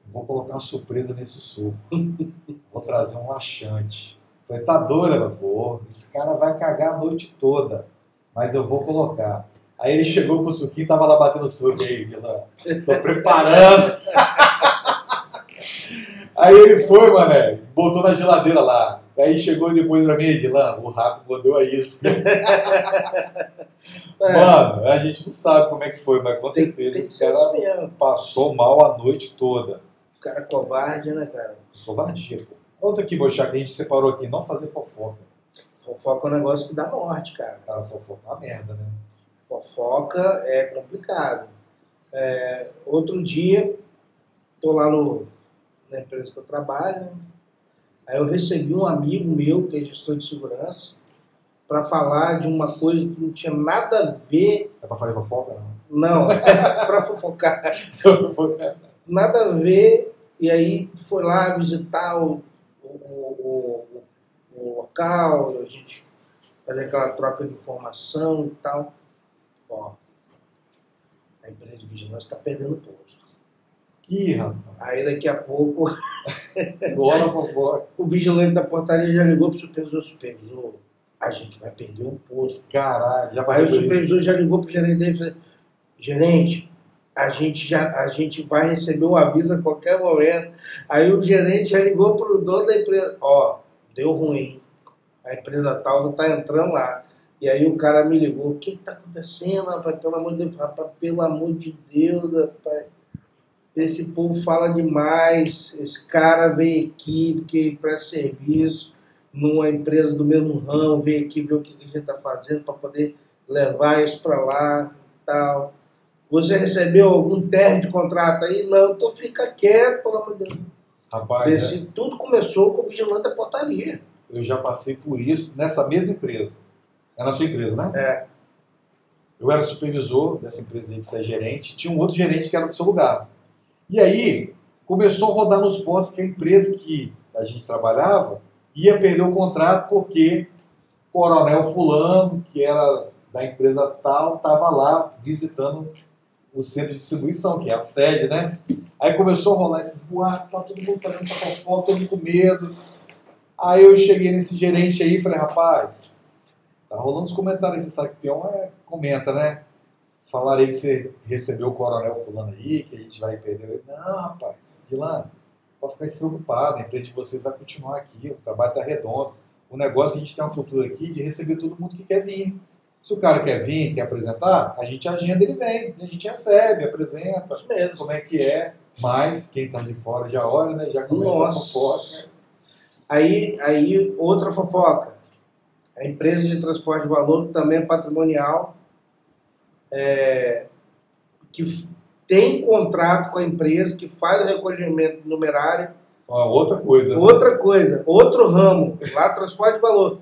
vou colocar uma surpresa nesse suco. *laughs* Vou trazer um laxante. Falei, tá doida, vou. Esse cara vai cagar a noite toda, mas eu vou colocar. Aí ele chegou com o suquinho, tava lá batendo suco aí, Vila. Tô preparando. *laughs* Aí ele foi, mané, botou na geladeira lá. Aí chegou depois pra mim, Edilan, o rato mordeu a isca. *laughs* É, Mano, a gente não sabe como é que foi, mas com tem, certeza tem esse cara passou mal a noite toda. O cara covarde, né, cara? Covardia, pô. Outro aqui, Bochá, que a gente separou aqui, não fazer fofoca. Fofoca é um negócio que dá morte, cara. Cara, fofoca é uma merda, né? Fofoca é complicado. É, outro dia, tô lá no, na empresa que eu trabalho, né? aí eu recebi um amigo meu, que é gestor de segurança, para falar de uma coisa que não tinha nada a ver, É pra fazer fofoca? Não. não, *laughs* para fofocar, nada a ver, e aí foi lá visitar o local, a gente fazer aquela troca de informação e tal. Ó, a empresa de vigilância está perdendo posto. Ih, rapaz. Aí daqui a pouco *laughs* Bora fofoca. o vigilante da portaria já ligou para o supervisor, supervisor, a gente vai perder um posto. Caralho, já Aí o supervisor já ligou para o gerente dele gerente, a gente, já, a gente vai receber o aviso a qualquer momento. Aí o gerente já ligou para o dono da empresa, ó, deu ruim, a empresa tal não está entrando lá. E aí o cara me ligou, o que está acontecendo, rapaz? Pelo amor de Deus, rapaz, pelo amor de Deus, rapaz. Esse povo fala demais, esse cara veio aqui porque presta serviço numa empresa do mesmo ramo, veio aqui ver o que a gente está fazendo para poder levar isso para lá e tal. Você recebeu algum termo de contrato aí? Não, então fica quieto, pelo amor de Deus. Rapaz, é, Esse, tudo começou com o vigilante da portaria. Eu já passei por isso nessa mesma empresa. É na sua empresa, né? É. Eu era supervisor dessa empresa aí que você é gerente. Tinha um outro gerente que era do seu lugar. E aí, começou a rodar nos postos que a empresa que a gente trabalhava ia perder o contrato porque o coronel fulano, que era da empresa tal, estava lá visitando o centro de distribuição, que é a sede, né? Aí começou a rolar esses boatos, tá todo mundo fazendo essa fofoca, todo mundo com medo. Aí eu cheguei nesse gerente aí e falei, rapaz, tá rolando os comentários, esse sabe que peão é, comenta, né? Falarei que você recebeu o coronel fulano aí, que a gente vai perder. Não, rapaz, Dilano, pode ficar despreocupado, a empresa de vocês vai continuar aqui, o trabalho tá redondo. O negócio é que a gente tem uma cultura aqui de receber todo mundo que quer vir. Se o cara quer vir, quer apresentar, a gente agenda, ele vem, a gente recebe, apresenta, mesmo. como é que é, mas quem tá de fora já olha, né? Já começa a fofoca. Nossa. Aí, aí, outra fofoca. A empresa de transporte de valor, que também é patrimonial, é, que tem contrato com a empresa, que faz o recolhimento numerário. Ó, outra coisa. né? Outra coisa, outro ramo, lá transporte de valor.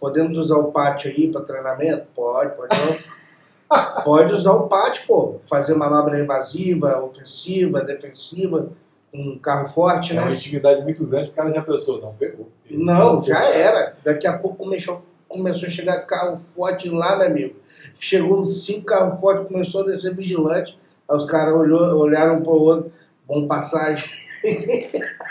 Podemos usar o pátio aí para treinamento? Pode, pode usar. *laughs* pode usar o pátio, pô. Fazer manobra evasiva, ofensiva, defensiva, um carro forte, É uma né? intimidade muito grande, o cara já pensou, não, pegou. Não, já era. Daqui a pouco começou, começou a chegar carro forte lá, meu amigo. Chegou uns cinco carros fortes, começou a descer vigilante. Aí os caras olhou, olharam um pro outro, bom passagem. *laughs*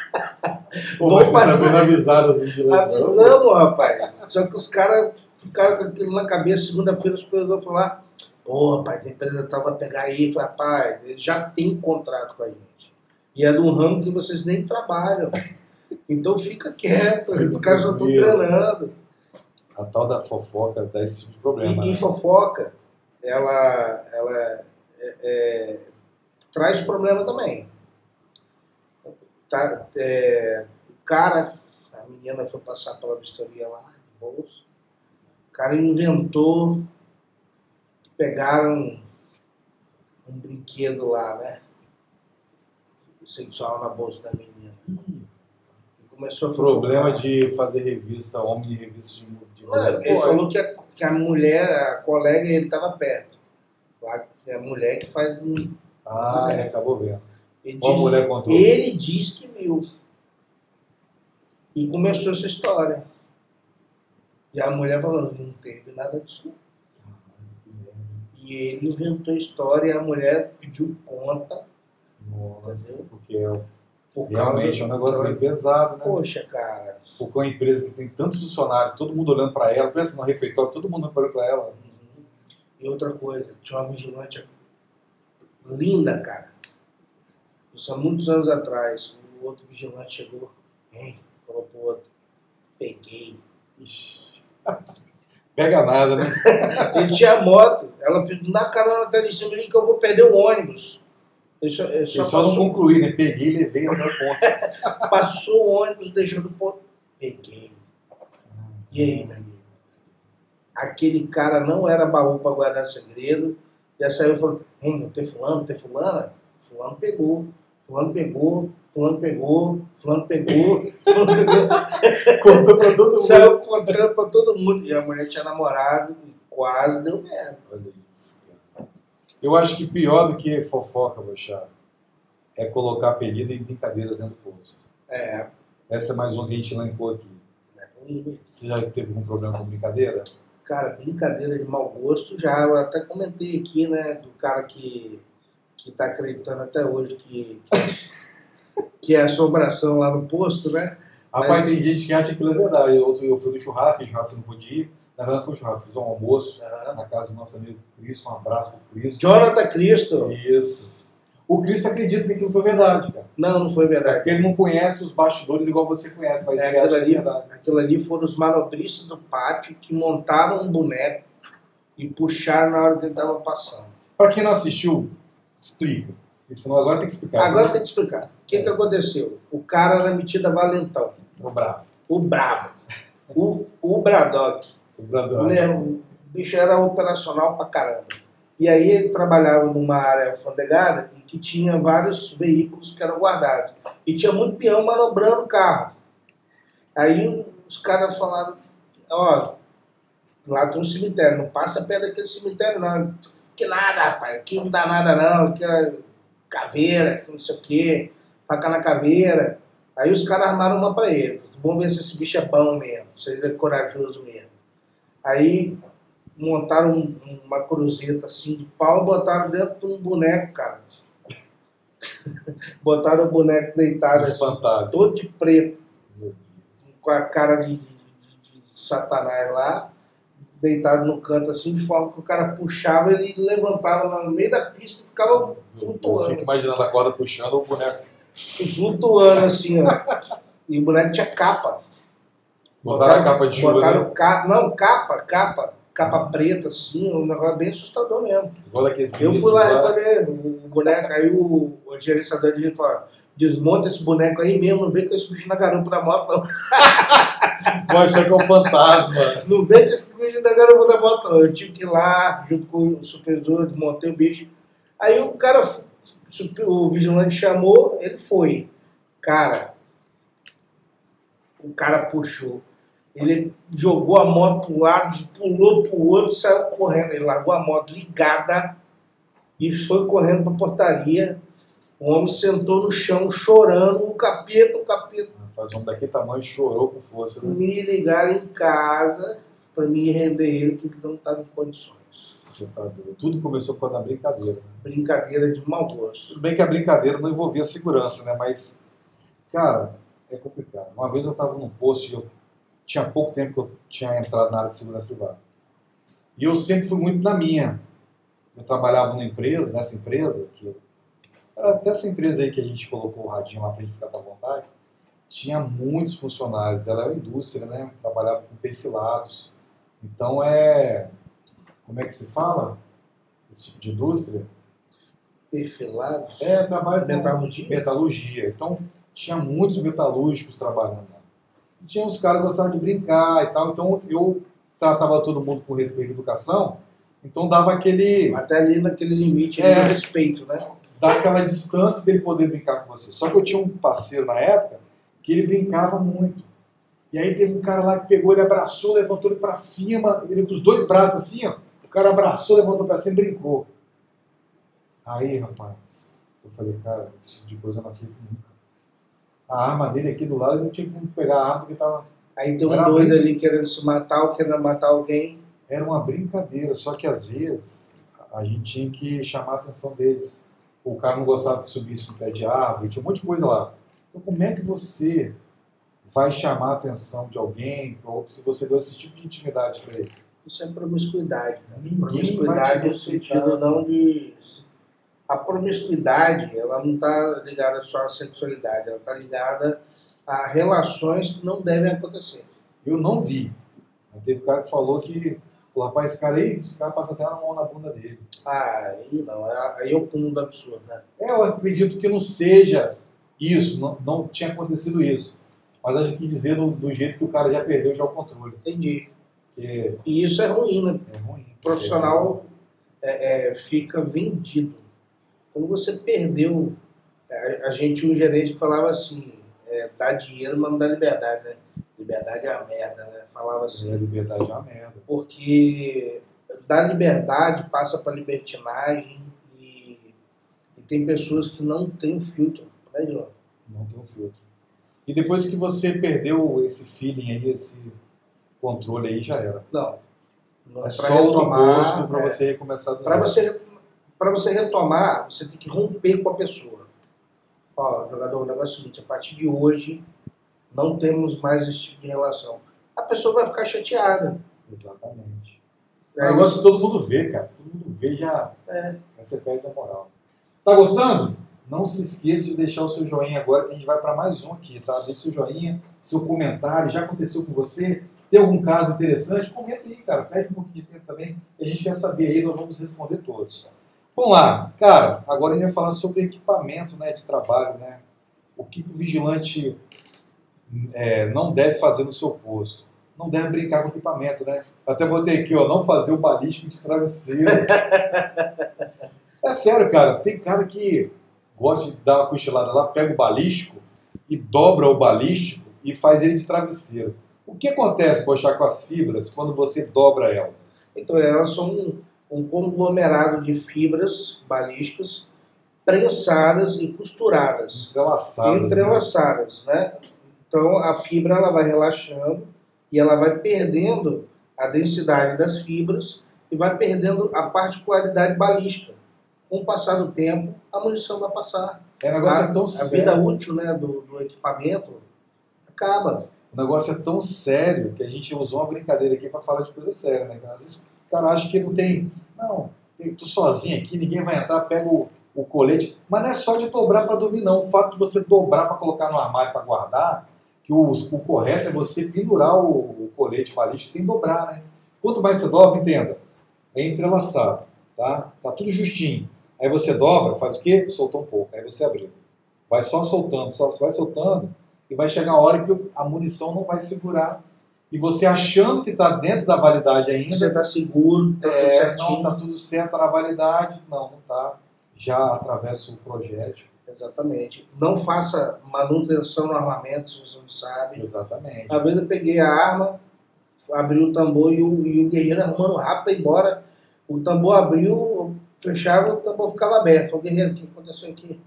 Pô, avisado vigilantes. não? Avisamos, rapaz. Só que os caras ficaram com aquilo na cabeça. Segunda-feira os supervisores falaram lá, pô, rapaz, a empresa tal vai pegar aí. Rapaz, ele já tem contrato com a gente. E é de um ramo que vocês nem trabalham. Então fica quieto, os caras já estão treinando. A tal da fofoca dá esse tipo de problema. E, e né? fofoca, ela, ela é- é, traz problema também. Tá, é, o cara, a menina foi passar pela vistoria lá, bolso. O cara inventou, pegaram um brinquedo lá, né? Sexual na bolsa da menina. E começou a Problema de fazer revista, homem de revista de, de Não, ele falou que a, que a mulher, a colega, ele estava perto. É a mulher que faz um. Ah, ele acabou vendo. Ele Qual diz, mulher contou? ele diz que viu. E começou essa história. E a mulher falou, não teve nada disso. não." E ele inventou a história e a mulher pediu conta. Nossa, porque é- Por realmente é um negócio causa- meio pesado, né? Poxa, cara. Porque uma empresa que tem tantos funcionários, todo mundo olhando para ela, pensa no refeitório, todo mundo olhando para ela. Uhum. E outra coisa, tinha uma vigilante linda, cara. Isso há muitos anos atrás. O outro vigilante chegou, hein, falou pro outro, peguei. *laughs* Pega nada, né? *laughs* Ele tinha moto, ela na carona até de cima de mim que eu vou perder o ônibus. Ele só, ele só Eu só não passou, concluí, né? Peguei e levei até o ponto. *laughs* passou o ônibus, deixou do ponto. Peguei. E aí, meu amigo? Aquele cara não era baú para guardar segredo. Já saiu e falou: Hein, tem fulano, tem fulana? Fulano pegou. Fulano pegou. Fulano pegou. Fulano pegou. Fulano pegou. *laughs* Contou pra todo mundo. Saiu contando para todo mundo. E a mulher tinha namorado e quase deu merda. Eu acho que pior do que fofoca, Bochá, é colocar apelido em brincadeiras dentro do posto. É, Essa é mais uma que a gente elencou aqui. é. Você já teve algum problema com brincadeira? Cara, brincadeira de mau gosto já. Eu até comentei aqui, né, do cara que, que tá acreditando até hoje que, que, que é assombração lá no posto, né? Rapaz, Mas- tem gente que acha que aquilo é verdade. Outro, eu fui no churrasco, e churrasco eu não podia ir. Na verdade, foi um churrasco, fiz um almoço na casa do nosso amigo Cristo. Um abraço pro Cristo. Jonathan Cristo. Isso. O Cristo acredita que aquilo foi verdade, cara. Não, não foi É verdade. porque ele não conhece os bastidores igual você conhece, mas É, aquilo é ali, verdade. aquilo ali foram os manobristas do pátio que montaram um boneco e puxaram na hora que ele estava passando. Pra quem não assistiu, explica. Senão agora tem que explicar. Agora tem que explicar. O que, que aconteceu? O cara era metido a valentão. O bravo. O brabo. O, o Bradock. O Brandão. né, o bicho era operacional pra caramba. E aí ele trabalhava numa área alfandegada e que tinha vários veículos que eram guardados. E tinha muito peão manobrando o carro. Aí os caras falaram, ó, lá tem um cemitério, não passa perto daquele cemitério não. Que nada, rapaz, aqui não dá nada não, que é caveira, que não sei o quê, faca na caveira. Aí os caras armaram uma pra ele. Falaram, Vamos ver se esse bicho é bom mesmo, se ele é corajoso mesmo. Aí montaram um- uma cruzeta assim de pau e botaram dentro de um boneco, cara. *laughs* botaram o boneco deitado, assim, Espantado. todo de preto, com a cara de, de- de- de satanás lá, deitado no canto assim, de forma que o cara puxava, ele levantava no meio da pista e ficava Eu flutuando. fico imaginando a corda puxando o boneco. Flutuando assim, ó. E o boneco tinha capa. Botaram a capa de chuva. Botaram né? ca... Não, capa, capa. Capa preta, assim, um negócio bem assustador mesmo. Igual daqueles Eu fui lá lá. recolher o boneco, aí o, o gerenciador de falou, desmonta esse boneco aí mesmo, não vem com esse bicho na garupa da moto, não. *laughs* Vou achar que é um fantasma. Não vem com esse bicho na garupa da moto, não. Eu tive que ir lá, junto com o supervisor, desmontei o bicho. Aí o cara, o vigilante chamou, ele foi. Cara, o cara puxou. Ele jogou a moto pro lado, pulou pro outro, saiu correndo. Ele largou a moto ligada e foi correndo pra portaria. O homem sentou no chão chorando, o capeta, o capeta. Rapaz, um homem daquele tamanho chorou com força. Né? Me ligaram em casa pra me render ele, que ele não estava em condições. Você tá doido. Tudo começou por causa da brincadeira. né? Brincadeira de mau gosto. Tudo bem que a brincadeira não envolvia segurança, né? Mas, cara, é complicado. Uma vez eu estava num posto e eu tinha pouco tempo que eu tinha entrado na área de segurança privada. E eu sempre fui muito na minha. Eu trabalhava numa empresa, nessa empresa, que era até essa empresa aí que a gente colocou o radinho lá pra gente ficar à vontade, tinha muitos funcionários, ela era uma indústria, né? Trabalhava com perfilados. Então é. Como é que se fala? Esse tipo de indústria? Perfilados. É, trabalho com Metalurgia. metalurgia. Então, tinha muitos metalúrgicos trabalhando tinha uns caras que gostavam de brincar e tal, então eu tratava todo mundo com respeito e educação, então dava aquele. Até ali naquele limite É. de respeito, né? dar aquela distância dele poder brincar com você. Só que eu tinha um parceiro na época que ele brincava muito. E aí teve um cara lá que pegou, ele abraçou, levantou ele pra cima, ele com os dois braços assim, ó. O cara abraçou, levantou pra cima e brincou. Aí, rapaz, eu falei, cara, esse tipo de coisa eu não aceito nunca. A arma dele aqui do lado, ele não tinha como pegar a arma porque tava. Aí tem um doido ali querendo se matar ou querendo matar alguém. Era uma brincadeira, só que às vezes a gente tinha que chamar a atenção deles. O cara não gostava que subisse no pé de árvore, tinha um monte de coisa lá. Então, como é que você vai chamar a atenção de alguém, ou se você deu esse tipo de intimidade para ele? Isso é promiscuidade, cara. Ninguém promiscuidade no sentido não de. A promiscuidade, ela não está ligada só à sexualidade, ela está ligada a relações que não devem acontecer. Eu não vi. Mas teve cara que falou que, o rapaz, esse cara aí, esse cara passa até a mão na bunda dele. Ah, aí não, aí é o cúmulo do absurdo, né? É, eu acredito que não seja isso, não, não tinha acontecido isso. Mas acho que dizer do, do jeito que o cara já perdeu já o controle. Entendi. Porque E isso é ruim, né? é ruim. O profissional é, é, fica vendido. Quando você perdeu, a, a gente um gerente falava assim, é, dá dinheiro, mas não dá liberdade, né? Liberdade é a merda, né? Falava assim. A liberdade é uma merda. porque da liberdade passa para libertinagem e, e tem pessoas que não têm o filtro. Né, João? Não tem um filtro. E depois que você perdeu esse feeling aí, esse controle aí, já era. Não. não É só o gosto para é, você recomeçar do Para você, pra você retomar, você tem que romper com a pessoa. Ó, jogador, o negócio é o seguinte, a partir de hoje não temos mais esse tipo de relação. A pessoa vai ficar chateada. Exatamente. O Aí negócio que todo mundo vê, cara. Todo mundo vê já. É. Você perde a moral. Tá gostando? Não se esqueça de deixar o seu joinha agora, que a gente vai para mais um aqui, tá? Deixe seu joinha, seu comentário. Já aconteceu com você? Tem algum caso interessante? Comenta aí, cara. Pede um pouquinho de tempo também. A gente quer saber aí, nós vamos responder todos. Vamos lá. Cara, agora a gente vai falar sobre equipamento né, de trabalho, né? O que, o vigilante é, não deve fazer no seu posto? Não deve brincar com equipamento, né? Até botei aqui, ó, não fazer o balístico de travesseiro. *laughs* é sério, cara. Tem cara que gosta de dar uma cochilada lá, pega o balístico e dobra o balístico e faz ele de travesseiro. O que acontece, Poxa, com as fibras quando você dobra ela? Então elas são um, conglomerado de fibras balísticas prensadas e costuradas, Entrelaçadas. né? entrelaçadas, né? Então a fibra ela vai relaxando e ela vai perdendo a densidade das fibras e vai perdendo a particularidade balística. Com o passar do tempo, a munição vai passar. É, negócio a, é tão a sério. vida útil né, do, do equipamento acaba. O negócio é tão sério que a gente usou uma brincadeira aqui para falar de coisa séria, né? Às vezes o cara acha que não tem. Não, tô sozinho aqui, ninguém vai entrar, pega o, o colete. Mas não é só de dobrar para dormir, não. O fato de você dobrar para colocar no armário para guardar, que o, o correto é você pendurar o, o colete balístico sem dobrar, né? Quanto mais você dobra, entenda, é entrelaçado, tá? Tá tudo justinho. Aí você dobra, faz o quê? Soltou um pouco. Aí você abriu. Vai só soltando, só vai soltando e vai chegar a hora que a munição não vai segurar. E você achando que está dentro da validade ainda, Você está seguro, está tudo é, certinho. não está tudo certo na validade, não, não está. Já atravessa o projétil. Exatamente. Não faça manutenção no armamento se você não sabe. Exatamente. Uma vez eu peguei a arma, abri o tambor e o, e o guerreiro arrumando rápido embora. O tambor abriu, fechava, o tambor ficava aberto. O guerreiro, o que aconteceu aqui?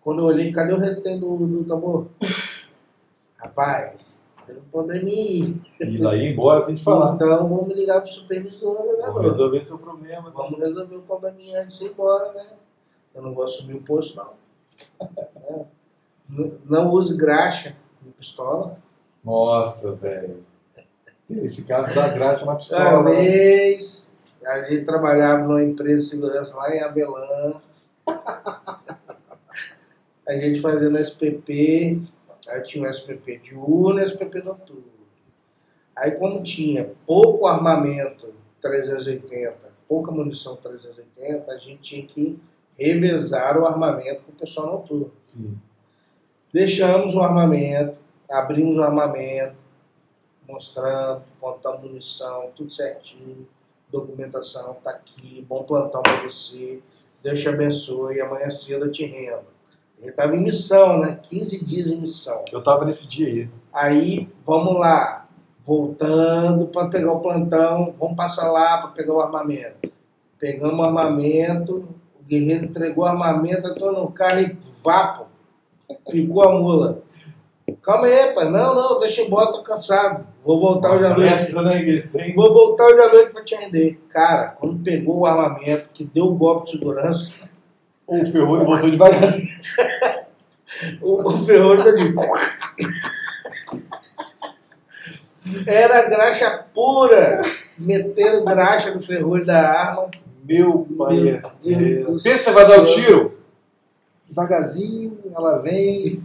Quando eu olhei, cadê o retém do, do tambor? *laughs* Rapaz, tem um probleminha aí. E daí embora sem te falar. Então vamos ligar pro supervisor, Vou jogador. resolver seu problema. Vamos resolver o probleminha antes de ir embora, né? Eu não vou assumir o posto, não. É. Não- Não use graxa de pistola. Nossa, velho. Esse caso da graxa na pistola. né? vez, a gente trabalhava numa empresa de segurança lá em Abelã. *laughs* A gente fazendo SPP, aí tinha o SPP diurno e o SPP noturno. Aí como tinha pouco armamento 380, pouca munição 380, a gente tinha que revezar o armamento com o pessoal noturno. Sim. Deixamos o armamento, abrimos o armamento, mostrando quanto a munição, tudo certinho, documentação tá aqui, bom plantão para você, Deus te abençoe, amanhã cedo eu te rendo. Ele estava em missão, né? 15 dias em missão. Eu tava nesse dia aí. Aí, vamos lá, voltando para pegar o plantão, vamos passar lá para pegar o armamento. Pegamos o armamento, o guerreiro entregou o armamento, entrou no carro e vapo, picou a mula. Calma aí, pai. Não, não, deixa eu embora, tô cansado. Vou voltar hoje à noite. Né, esse trem? Vou voltar hoje à noite pra te render. Cara, quando pegou o armamento, que deu o golpe de segurança, O Ferroso voltou devagarzinho. o, o ferrolho tá de... Era graxa pura. Meteram graxa no ferrolho da arma. Meu pai Meu é Pensa, vai dar o tiro? Devagarzinho, ela vem.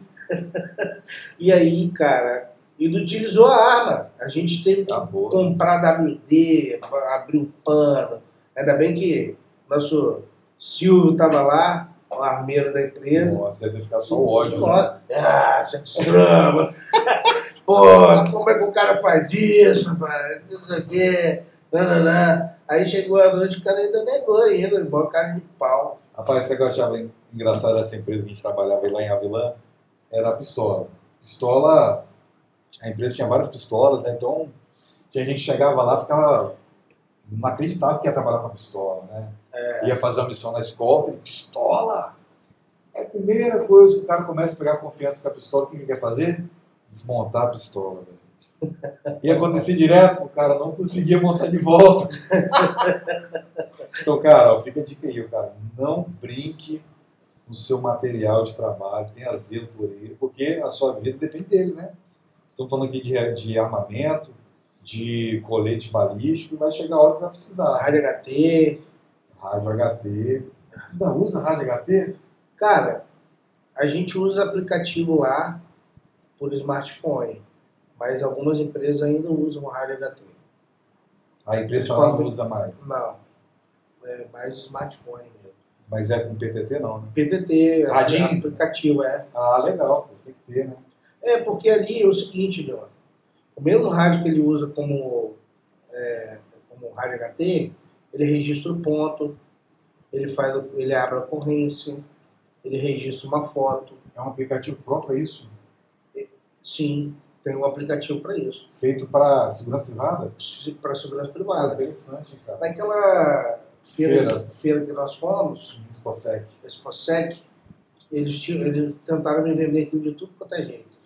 E aí, cara, ele utilizou a arma. A gente teve que Acabou. comprar WD, abrir o pano. Ainda bem que nosso Silvio estava lá, o armeiro da empresa. Nossa, deve ficar só o ódio. né? Nossa, ah, 700 gramas. *laughs* Pô, como é que o cara faz isso, rapaz? Não sei o quê. Não, não, não. Aí chegou a noite, o cara ainda negou ainda, igual cara de pau. Rapaz, sabe o que eu achava engraçado dessa empresa que a gente trabalhava lá em Avilã? Era a pistola. Pistola, a empresa tinha várias pistolas, né? Então, tinha gente chegava lá ficava. Não acreditava que ia trabalhar com a pistola, né? Ia fazer uma missão na escolta e pistola! É a primeira coisa que o cara começa a pegar confiança com a pistola, o que ele quer fazer? Desmontar a pistola, velho. Ia acontecer direto, o cara não conseguia montar de volta. Então, cara, ó, fica a dica aí, cara. Não brinque no seu material de trabalho, tenha zelo por ele, porque a sua vida depende dele, né? Estamos falando aqui de, de armamento, de colete balístico, vai chegar a hora que você vai precisar. Rádio HT. Rádio HT. Ainda usa rádio HT? Cara, a gente usa aplicativo lá por smartphone, mas algumas empresas ainda usam rádio HT. A empresa lá não usa mais. Não, é mais smartphone mesmo. Mas é com PTT não, né? PTT, Radinho? aplicativo, é. Ah, legal, tem que ter, né? É, porque ali é o seguinte, Leon, o mesmo rádio que ele usa como, é, como rádio HT, ele registra o ponto, ele, faz, ele abre a ocorrência, ele registra uma foto. É um aplicativo próprio para isso, Sim, tem um aplicativo para isso, feito para segurança privada. para segurança privada. interessante, cara. Naquela feira, Feira. feira que nós fomos, Exposec. Exposec, eles, eles tentaram me vender aquilo de tudo quanto é jeito.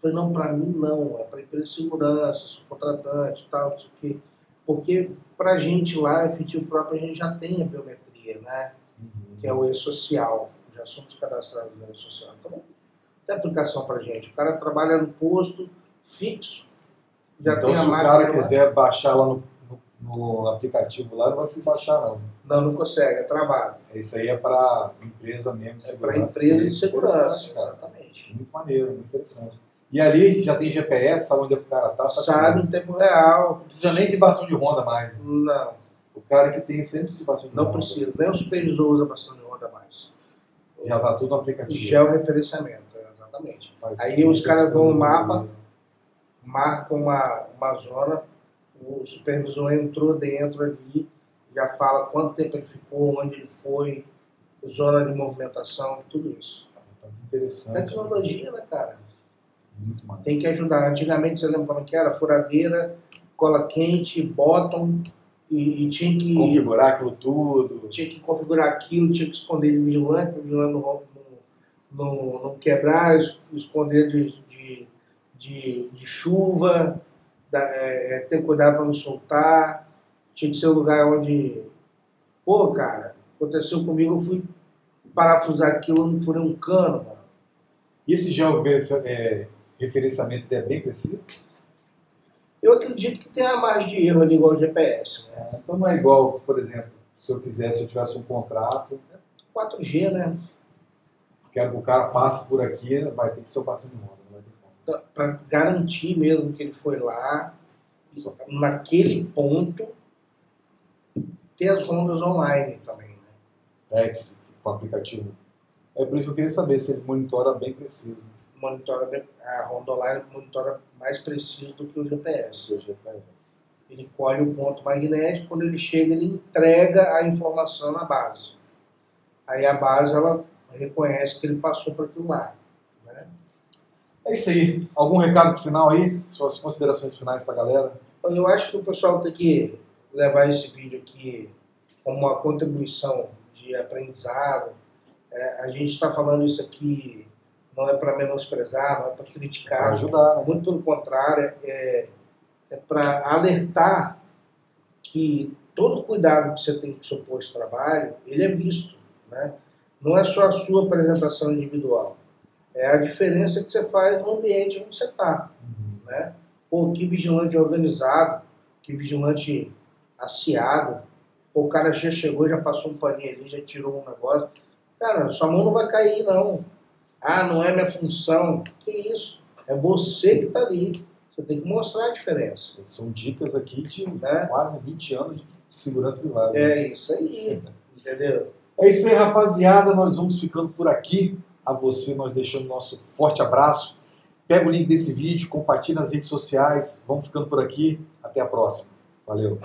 Falei, não, para mim não, é para empresa de segurança, sou contratante e tal, não sei o quê. Porque para a gente lá, efetivo próprio, a gente já tem a biometria, né? Que é o e-social. Já somos cadastrados no e-social. Então, tem aplicação para gente. O cara trabalha no posto fixo, já então, tem a se o máquina. cara quiser baixar lá no, no, no aplicativo lá, não vai precisar baixar, não. Não, não consegue, é travado. Isso aí é para empresa mesmo de É para segurança. empresa de segurança. Exatamente. Muito maneiro, muito interessante. E ali já tem GPS, sabe onde é que o cara tá, Sabe em tempo real. Não precisa nem de bastão de ronda mais. Não, O cara que tem sempre de bastão de não ronda. precisa. Nem o supervisor usa bastão de roda mais. Já tá tudo no aplicativo. Georreferenciamento, é, exatamente. Faz Aí tudo, os caras vão no mapa. Marca uma, uma zona, o supervisor entrou dentro ali, já fala quanto tempo ele ficou, onde ele foi, zona de movimentação, tudo isso. Tá interessante. Tecnologia, né, cara? Tem que ajudar. Antigamente, você lembra como é que era? Furadeira, cola quente, bottom, e, e tinha que Configurar aquilo tudo. tinha que configurar aquilo, tinha que esconder de vigilante, para o vigilante não, não, quebrar, es- esconder de, de, de, de chuva, da- é, é, ter cuidado para não soltar. Tinha que ser um lugar onde. Pô, cara, aconteceu comigo, eu fui parafusar aquilo, eu não furei um cano, mano. E esse georeferenciamento é, referenciamento é bem preciso? Eu acredito que tem a margem de erro ali igual o GPS, né? Então não é igual, por exemplo, se eu quisesse, se eu tivesse um contrato, 4G, né? quero que o cara passe por aqui, vai ter que ser o passo de como. Para garantir mesmo que ele foi lá, naquele ponto, ter as rondas online também, né? Tex, com o aplicativo. É por isso que eu queria saber se ele monitora bem preciso. Monitora a Honda Online monitora mais preciso do que o GPS. Ele colhe o ponto magnético, quando ele chega, ele entrega a informação na base. Aí a base ela reconhece que ele passou por aquilo lá. né? É isso aí. Algum recado final aí? Suas considerações finais pra galera? Então, eu acho que o pessoal tem que levar esse vídeo aqui como uma contribuição de aprendizado. É, a gente está falando isso aqui não é para menosprezar, não é para Pra criticar. ajudar, né? Muito pelo contrário, é, é para alertar que todo cuidado que você tem com o seu posto de trabalho, ele é visto. Né? Não é só a sua apresentação individual. É a diferença que você faz no ambiente onde você está. Né? Pô, que vigilante organizado, que vigilante aciado. Pô, o cara já chegou, já passou um paninho ali, já tirou um negócio. Cara, sua mão não vai cair, não. Ah, não é minha função. Que isso? É você que está ali. Você tem que mostrar a diferença. São dicas aqui de Né? quase 20 anos de segurança privada. É isso aí. Entendeu? É isso aí, rapaziada. Nós vamos ficando por aqui. A você, nós deixamos nosso forte abraço. Pega o link desse vídeo, compartilha nas redes sociais. Vamos ficando por aqui. Até a próxima. Valeu.